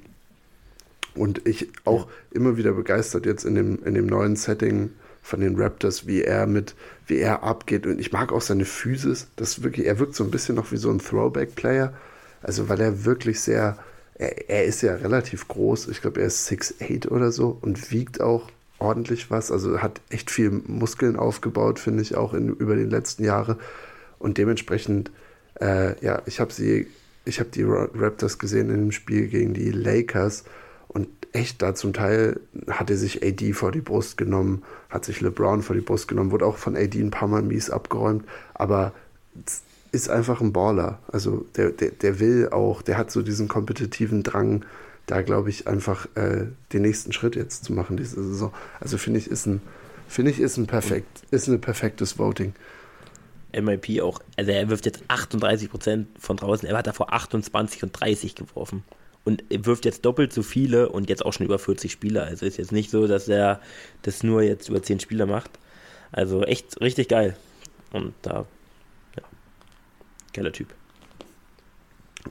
Und ich auch ja. immer wieder begeistert jetzt in dem, in dem neuen Setting von den Raptors, wie er mit, wie er abgeht. Und ich mag auch seine Physis. Das wirklich, er wirkt so ein bisschen noch wie so ein Throwback-Player. Also, weil er wirklich sehr, er, er ist ja relativ groß. Ich glaube, er ist 6'8 oder so und wiegt auch ordentlich was. Also hat echt viel Muskeln aufgebaut, finde ich, auch in, über die letzten Jahre. Und dementsprechend, äh, ja, ich habe sie, ich habe die Raptors gesehen in dem Spiel gegen die Lakers und echt da zum Teil hat er sich AD vor die Brust genommen, hat sich LeBron vor die Brust genommen, wurde auch von AD ein paar Mal mies abgeräumt, aber ist einfach ein Baller. Also der, der, der will auch, der hat so diesen kompetitiven Drang, da glaube ich einfach äh, den nächsten Schritt jetzt zu machen diese Saison. Also finde ich ist ein finde ich ist ein perfekt ist ein perfektes Voting. MIP auch, also er wirft jetzt 38% von draußen, er hat davor 28 und 30 geworfen und wirft jetzt doppelt so viele und jetzt auch schon über 40 Spieler. Also ist jetzt nicht so, dass er das nur jetzt über 10 Spieler macht. Also echt richtig geil. Und da, ja, geiler Typ.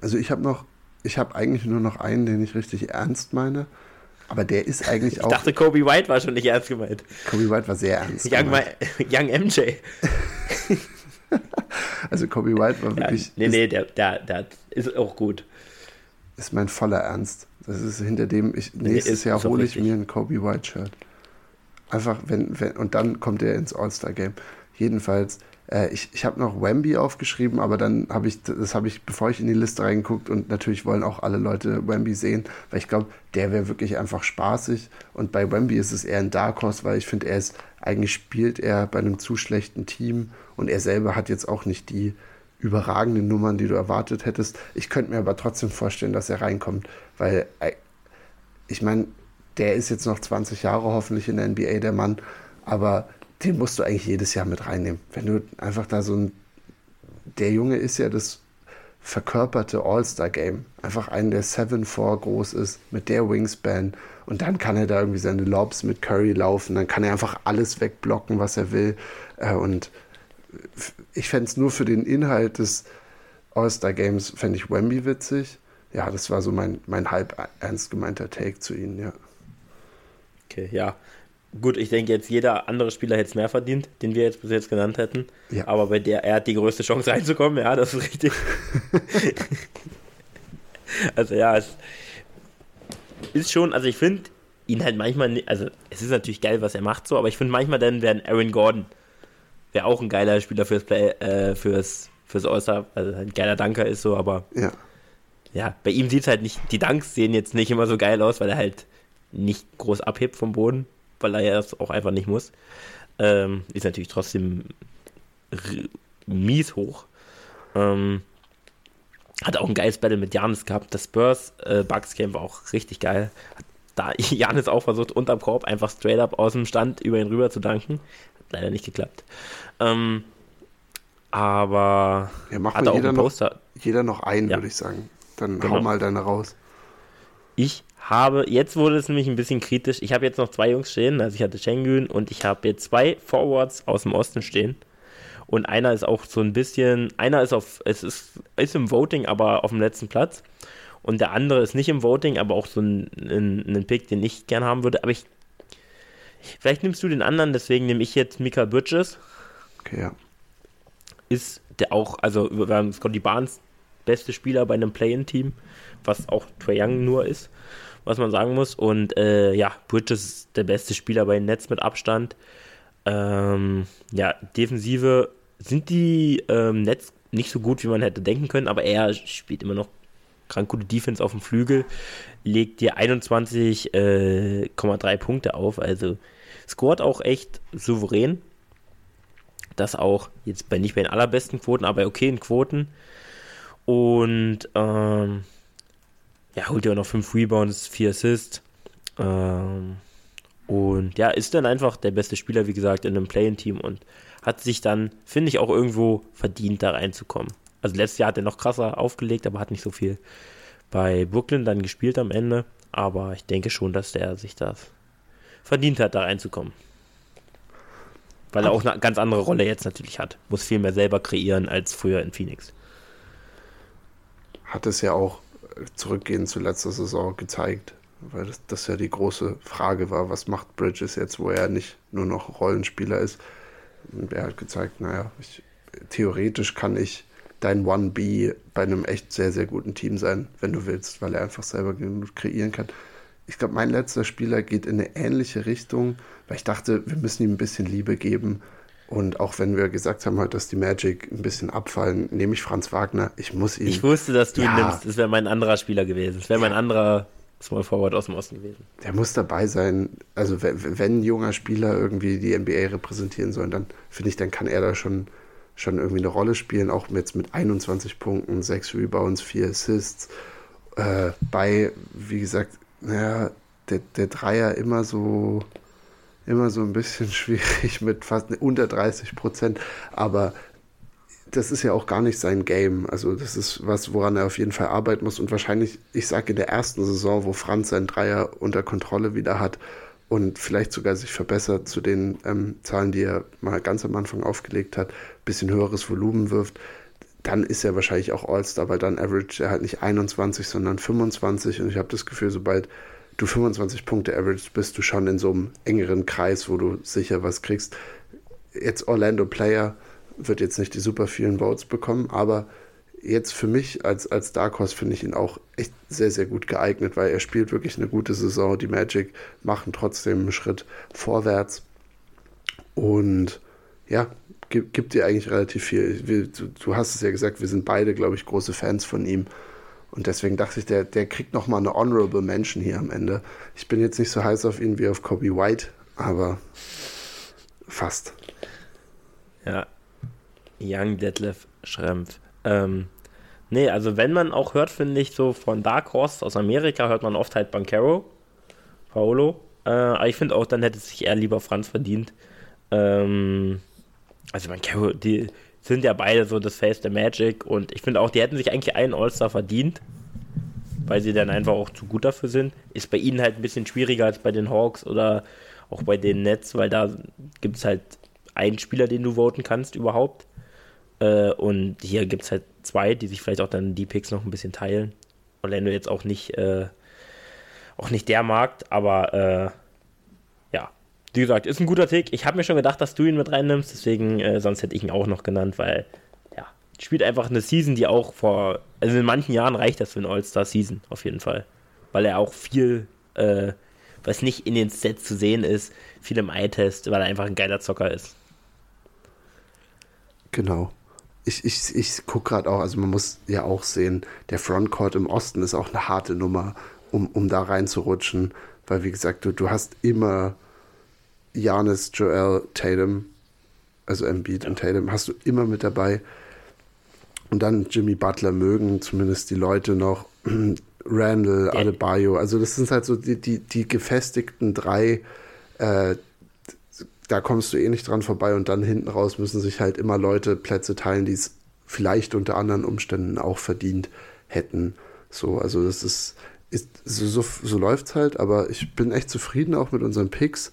Also ich habe noch, ich habe eigentlich nur noch einen, den ich richtig ernst meine. Aber der ist eigentlich ich auch. Ich dachte, Kobe White war schon nicht ernst gemeint. Kobe White war sehr ernst. Young, Young MJ. also Kobe White war wirklich. Ja, nee, nee, der, der, der ist auch gut ist mein voller Ernst. Das ist hinter dem, ich, nächstes Jahr hole ich mir ein Kobe White Shirt. Einfach, wenn, wenn, und dann kommt er ins All-Star-Game. Jedenfalls, äh, ich, ich habe noch Wemby aufgeschrieben, aber dann habe ich, das habe ich, bevor ich in die Liste reingeguckt und natürlich wollen auch alle Leute Wemby sehen, weil ich glaube, der wäre wirklich einfach spaßig. Und bei Wemby ist es eher ein Dark Horse, weil ich finde, er ist, eigentlich spielt er bei einem zu schlechten Team und er selber hat jetzt auch nicht die, überragenden Nummern, die du erwartet hättest. Ich könnte mir aber trotzdem vorstellen, dass er reinkommt, weil äh, ich meine, der ist jetzt noch 20 Jahre hoffentlich in der NBA, der Mann, aber den musst du eigentlich jedes Jahr mit reinnehmen. Wenn du einfach da so ein. Der Junge ist ja das verkörperte All-Star-Game. Einfach einen, der 7'4 groß ist, mit der Wingspan. Und dann kann er da irgendwie seine Lobs mit Curry laufen. Dann kann er einfach alles wegblocken, was er will. Äh, und ich fände es nur für den Inhalt des All-Star Games, fände ich Wemby witzig. Ja, das war so mein, mein halb ernst gemeinter Take zu ihnen, ja. Okay, ja. Gut, ich denke jetzt, jeder andere Spieler hätte es mehr verdient, den wir jetzt bis jetzt genannt hätten. Ja. Aber bei der, er hat die größte Chance reinzukommen, ja, das ist richtig. also ja, es ist schon, also ich finde ihn halt manchmal, also es ist natürlich geil, was er macht so, aber ich finde manchmal dann werden Aaron Gordon wäre auch ein geiler Spieler fürs Play, äh, fürs, fürs All-Star, also ein geiler Danker ist so, aber ja, ja bei ihm sieht es halt nicht, die Danks sehen jetzt nicht immer so geil aus, weil er halt nicht groß abhebt vom Boden, weil er das auch einfach nicht muss. Ähm, ist natürlich trotzdem mies hoch. Ähm, hat auch ein geiles Battle mit Janis gehabt. Das Spurs äh, Game war auch richtig geil. Hat da Janis auch versucht, unterm Korb einfach straight up aus dem Stand über ihn rüber zu danken leider nicht geklappt. Ähm, aber ja, macht hat jeder, noch, jeder noch einen, ja. würde ich sagen. Dann genau. hau mal deine raus. Ich habe, jetzt wurde es nämlich ein bisschen kritisch. Ich habe jetzt noch zwei Jungs stehen, also ich hatte Schengen und ich habe jetzt zwei Forwards aus dem Osten stehen. Und einer ist auch so ein bisschen, einer ist auf, es ist, ist im Voting, aber auf dem letzten Platz. Und der andere ist nicht im Voting, aber auch so ein, ein, ein Pick, den ich gern haben würde. Aber ich, vielleicht nimmst du den anderen, deswegen nehme ich jetzt Mika Bridges. Okay, ja. Ist der auch, also wir haben Scotty Barnes, beste Spieler bei einem Play-In-Team, was auch Trae Young nur ist, was man sagen muss. Und äh, ja, Bridges ist der beste Spieler bei Netz mit Abstand. Ähm, ja, Defensive sind die ähm, Netz nicht so gut, wie man hätte denken können, aber er spielt immer noch krank gute Defense auf dem Flügel, legt dir 21,3 äh, Punkte auf, also scoret auch echt souverän. Das auch jetzt bei nicht bei den allerbesten Quoten, aber okay in Quoten. Und ähm, ja, holt ja auch noch 5 Rebounds, 4 Assists. Ähm, und ja, ist dann einfach der beste Spieler, wie gesagt, in einem Play-In-Team und hat sich dann, finde ich, auch irgendwo verdient, da reinzukommen. Also letztes Jahr hat er noch krasser aufgelegt, aber hat nicht so viel bei Brooklyn dann gespielt am Ende. Aber ich denke schon, dass der sich das verdient hat, da reinzukommen. Weil er auch eine ganz andere Rolle jetzt natürlich hat. Muss viel mehr selber kreieren als früher in Phoenix. Hat es ja auch zurückgehend zu letzter Saison gezeigt, weil das, das ja die große Frage war, was macht Bridges jetzt, wo er nicht nur noch Rollenspieler ist. Und er hat gezeigt, naja, ich, theoretisch kann ich dein 1B bei einem echt sehr, sehr guten Team sein, wenn du willst, weil er einfach selber genug kreieren kann. Ich glaube, mein letzter Spieler geht in eine ähnliche Richtung, weil ich dachte, wir müssen ihm ein bisschen Liebe geben. Und auch wenn wir gesagt haben, dass die Magic ein bisschen abfallen, nehme ich Franz Wagner. Ich muss ihn. Ich wusste, dass du ja, ihn nimmst. Das wäre mein anderer Spieler gewesen. Das wäre mein anderer Small Forward aus dem Osten gewesen. Der muss dabei sein. Also, wenn, wenn ein junger Spieler irgendwie die NBA repräsentieren soll, dann finde ich, dann kann er da schon schon irgendwie eine Rolle spielen, auch jetzt mit 21 Punkten, 6 Rebounds, 4 Assists. Äh, bei, wie gesagt, naja, der, der Dreier immer so, immer so ein bisschen schwierig mit fast unter 30 Prozent, aber das ist ja auch gar nicht sein Game. Also das ist was, woran er auf jeden Fall arbeiten muss. Und wahrscheinlich, ich sage in der ersten Saison, wo Franz seinen Dreier unter Kontrolle wieder hat und vielleicht sogar sich verbessert zu den ähm, Zahlen, die er mal ganz am Anfang aufgelegt hat, bisschen höheres Volumen wirft, dann ist er wahrscheinlich auch All-Star, weil dann average er halt nicht 21, sondern 25 und ich habe das Gefühl, sobald du 25 Punkte average bist du schon in so einem engeren Kreis, wo du sicher was kriegst. Jetzt Orlando Player wird jetzt nicht die super vielen Votes bekommen, aber jetzt für mich als, als Dark Horse finde ich ihn auch echt sehr, sehr gut geeignet, weil er spielt wirklich eine gute Saison. Die Magic machen trotzdem einen Schritt vorwärts. Und ja, gibt, gibt dir eigentlich relativ viel. Du, du, hast es ja gesagt, wir sind beide, glaube ich, große Fans von ihm. Und deswegen dachte ich, der, der kriegt nochmal eine Honorable Mention hier am Ende. Ich bin jetzt nicht so heiß auf ihn wie auf Kobe White, aber fast. Ja, Young Detlef Schrempf. Ähm, nee, also wenn man auch hört, finde ich, so von Dark Horse aus Amerika hört man oft halt Bankero, Paolo. Äh, aber ich finde auch, dann hätte sich eher lieber Franz verdient. Ähm, also Bankero, die sind ja beide so das Face der Magic und ich finde auch, die hätten sich eigentlich einen All-Star verdient, weil sie dann einfach auch zu gut dafür sind. Ist bei ihnen halt ein bisschen schwieriger als bei den Hawks oder auch bei den Nets, weil da gibt es halt einen Spieler, den du voten kannst überhaupt. Äh, und hier gibt es halt zwei, die sich vielleicht auch dann die Picks noch ein bisschen teilen. Orlando jetzt auch nicht, äh, auch nicht der Markt, aber äh, wie gesagt, ist ein guter Tick. Ich habe mir schon gedacht, dass du ihn mit reinnimmst, deswegen, äh, sonst hätte ich ihn auch noch genannt, weil, ja, spielt einfach eine Season, die auch vor, also in manchen Jahren reicht das für eine All-Star-Season, auf jeden Fall. Weil er auch viel, äh, was nicht in den Sets zu sehen ist, viel im Eye-Test, weil er einfach ein geiler Zocker ist. Genau ich, ich, ich gucke gerade auch, also man muss ja auch sehen, der Frontcourt im Osten ist auch eine harte Nummer, um, um da reinzurutschen, weil wie gesagt, du, du hast immer Janis, Joel, Tatum, also Embiid ja. und Tatum, hast du immer mit dabei. Und dann Jimmy Butler mögen zumindest die Leute noch, Randall, ja. Adebayo, also das sind halt so die, die, die gefestigten drei, äh, da kommst du eh nicht dran vorbei und dann hinten raus müssen sich halt immer Leute Plätze teilen, die es vielleicht unter anderen Umständen auch verdient hätten. So, also das ist, ist, so, so, so läuft es halt, aber ich bin echt zufrieden auch mit unseren Picks.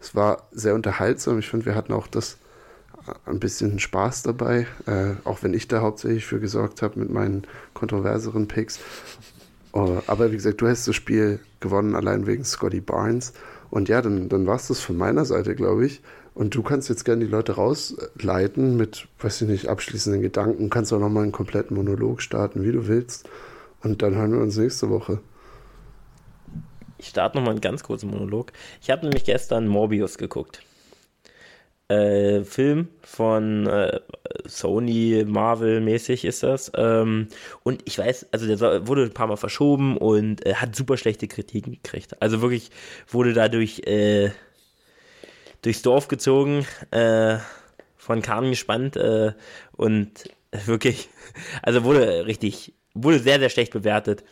Es war sehr unterhaltsam. Ich finde, wir hatten auch das äh, ein bisschen Spaß dabei, äh, auch wenn ich da hauptsächlich für gesorgt habe mit meinen kontroverseren Picks. Uh, aber wie gesagt, du hast das Spiel gewonnen, allein wegen Scotty Barnes. Und ja, dann, dann war es das von meiner Seite, glaube ich. Und du kannst jetzt gerne die Leute rausleiten mit, weiß ich nicht, abschließenden Gedanken. Kannst auch nochmal einen kompletten Monolog starten, wie du willst. Und dann hören wir uns nächste Woche. Ich starte nochmal einen ganz kurzen Monolog. Ich habe nämlich gestern Morbius geguckt. Äh, Film von äh, Sony, Marvel-mäßig ist das. Ähm, und ich weiß, also der wurde ein paar Mal verschoben und äh, hat super schlechte Kritiken gekriegt. Also wirklich wurde dadurch äh, durchs Dorf gezogen, äh, von Kahn gespannt äh, und wirklich, also wurde richtig, wurde sehr, sehr schlecht bewertet.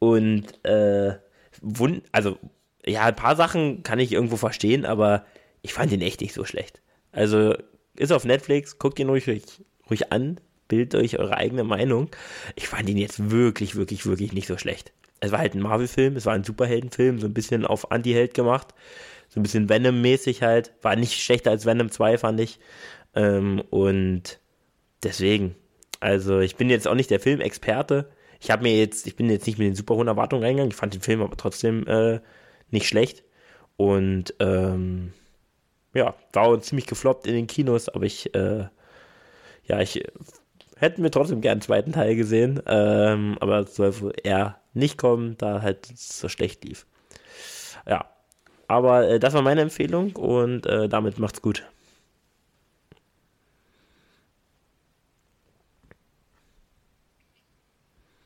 Und äh, wund, also ja, ein paar Sachen kann ich irgendwo verstehen, aber ich fand ihn echt nicht so schlecht. Also ist auf Netflix, guckt ihn ruhig, ruhig an, bildet euch eure eigene Meinung. Ich fand ihn jetzt wirklich, wirklich, wirklich nicht so schlecht. Es war halt ein Marvel-Film, es war ein Superheldenfilm, so ein bisschen auf Anti-Held gemacht so ein bisschen Venom-mäßig halt. War nicht schlechter als Venom 2, fand ich. Ähm, und deswegen, also ich bin jetzt auch nicht der Filmexperte. Ich habe mir jetzt, ich bin jetzt nicht mit den super hohen Erwartungen reingegangen. Ich fand den Film aber trotzdem äh, nicht schlecht. Und ähm, ja, war ziemlich gefloppt in den Kinos, aber ich, äh, ja, ich hätte mir trotzdem gern einen zweiten Teil gesehen, ähm, aber es soll eher nicht kommen, da halt so schlecht lief. Ja, aber äh, das war meine Empfehlung und äh, damit macht's gut.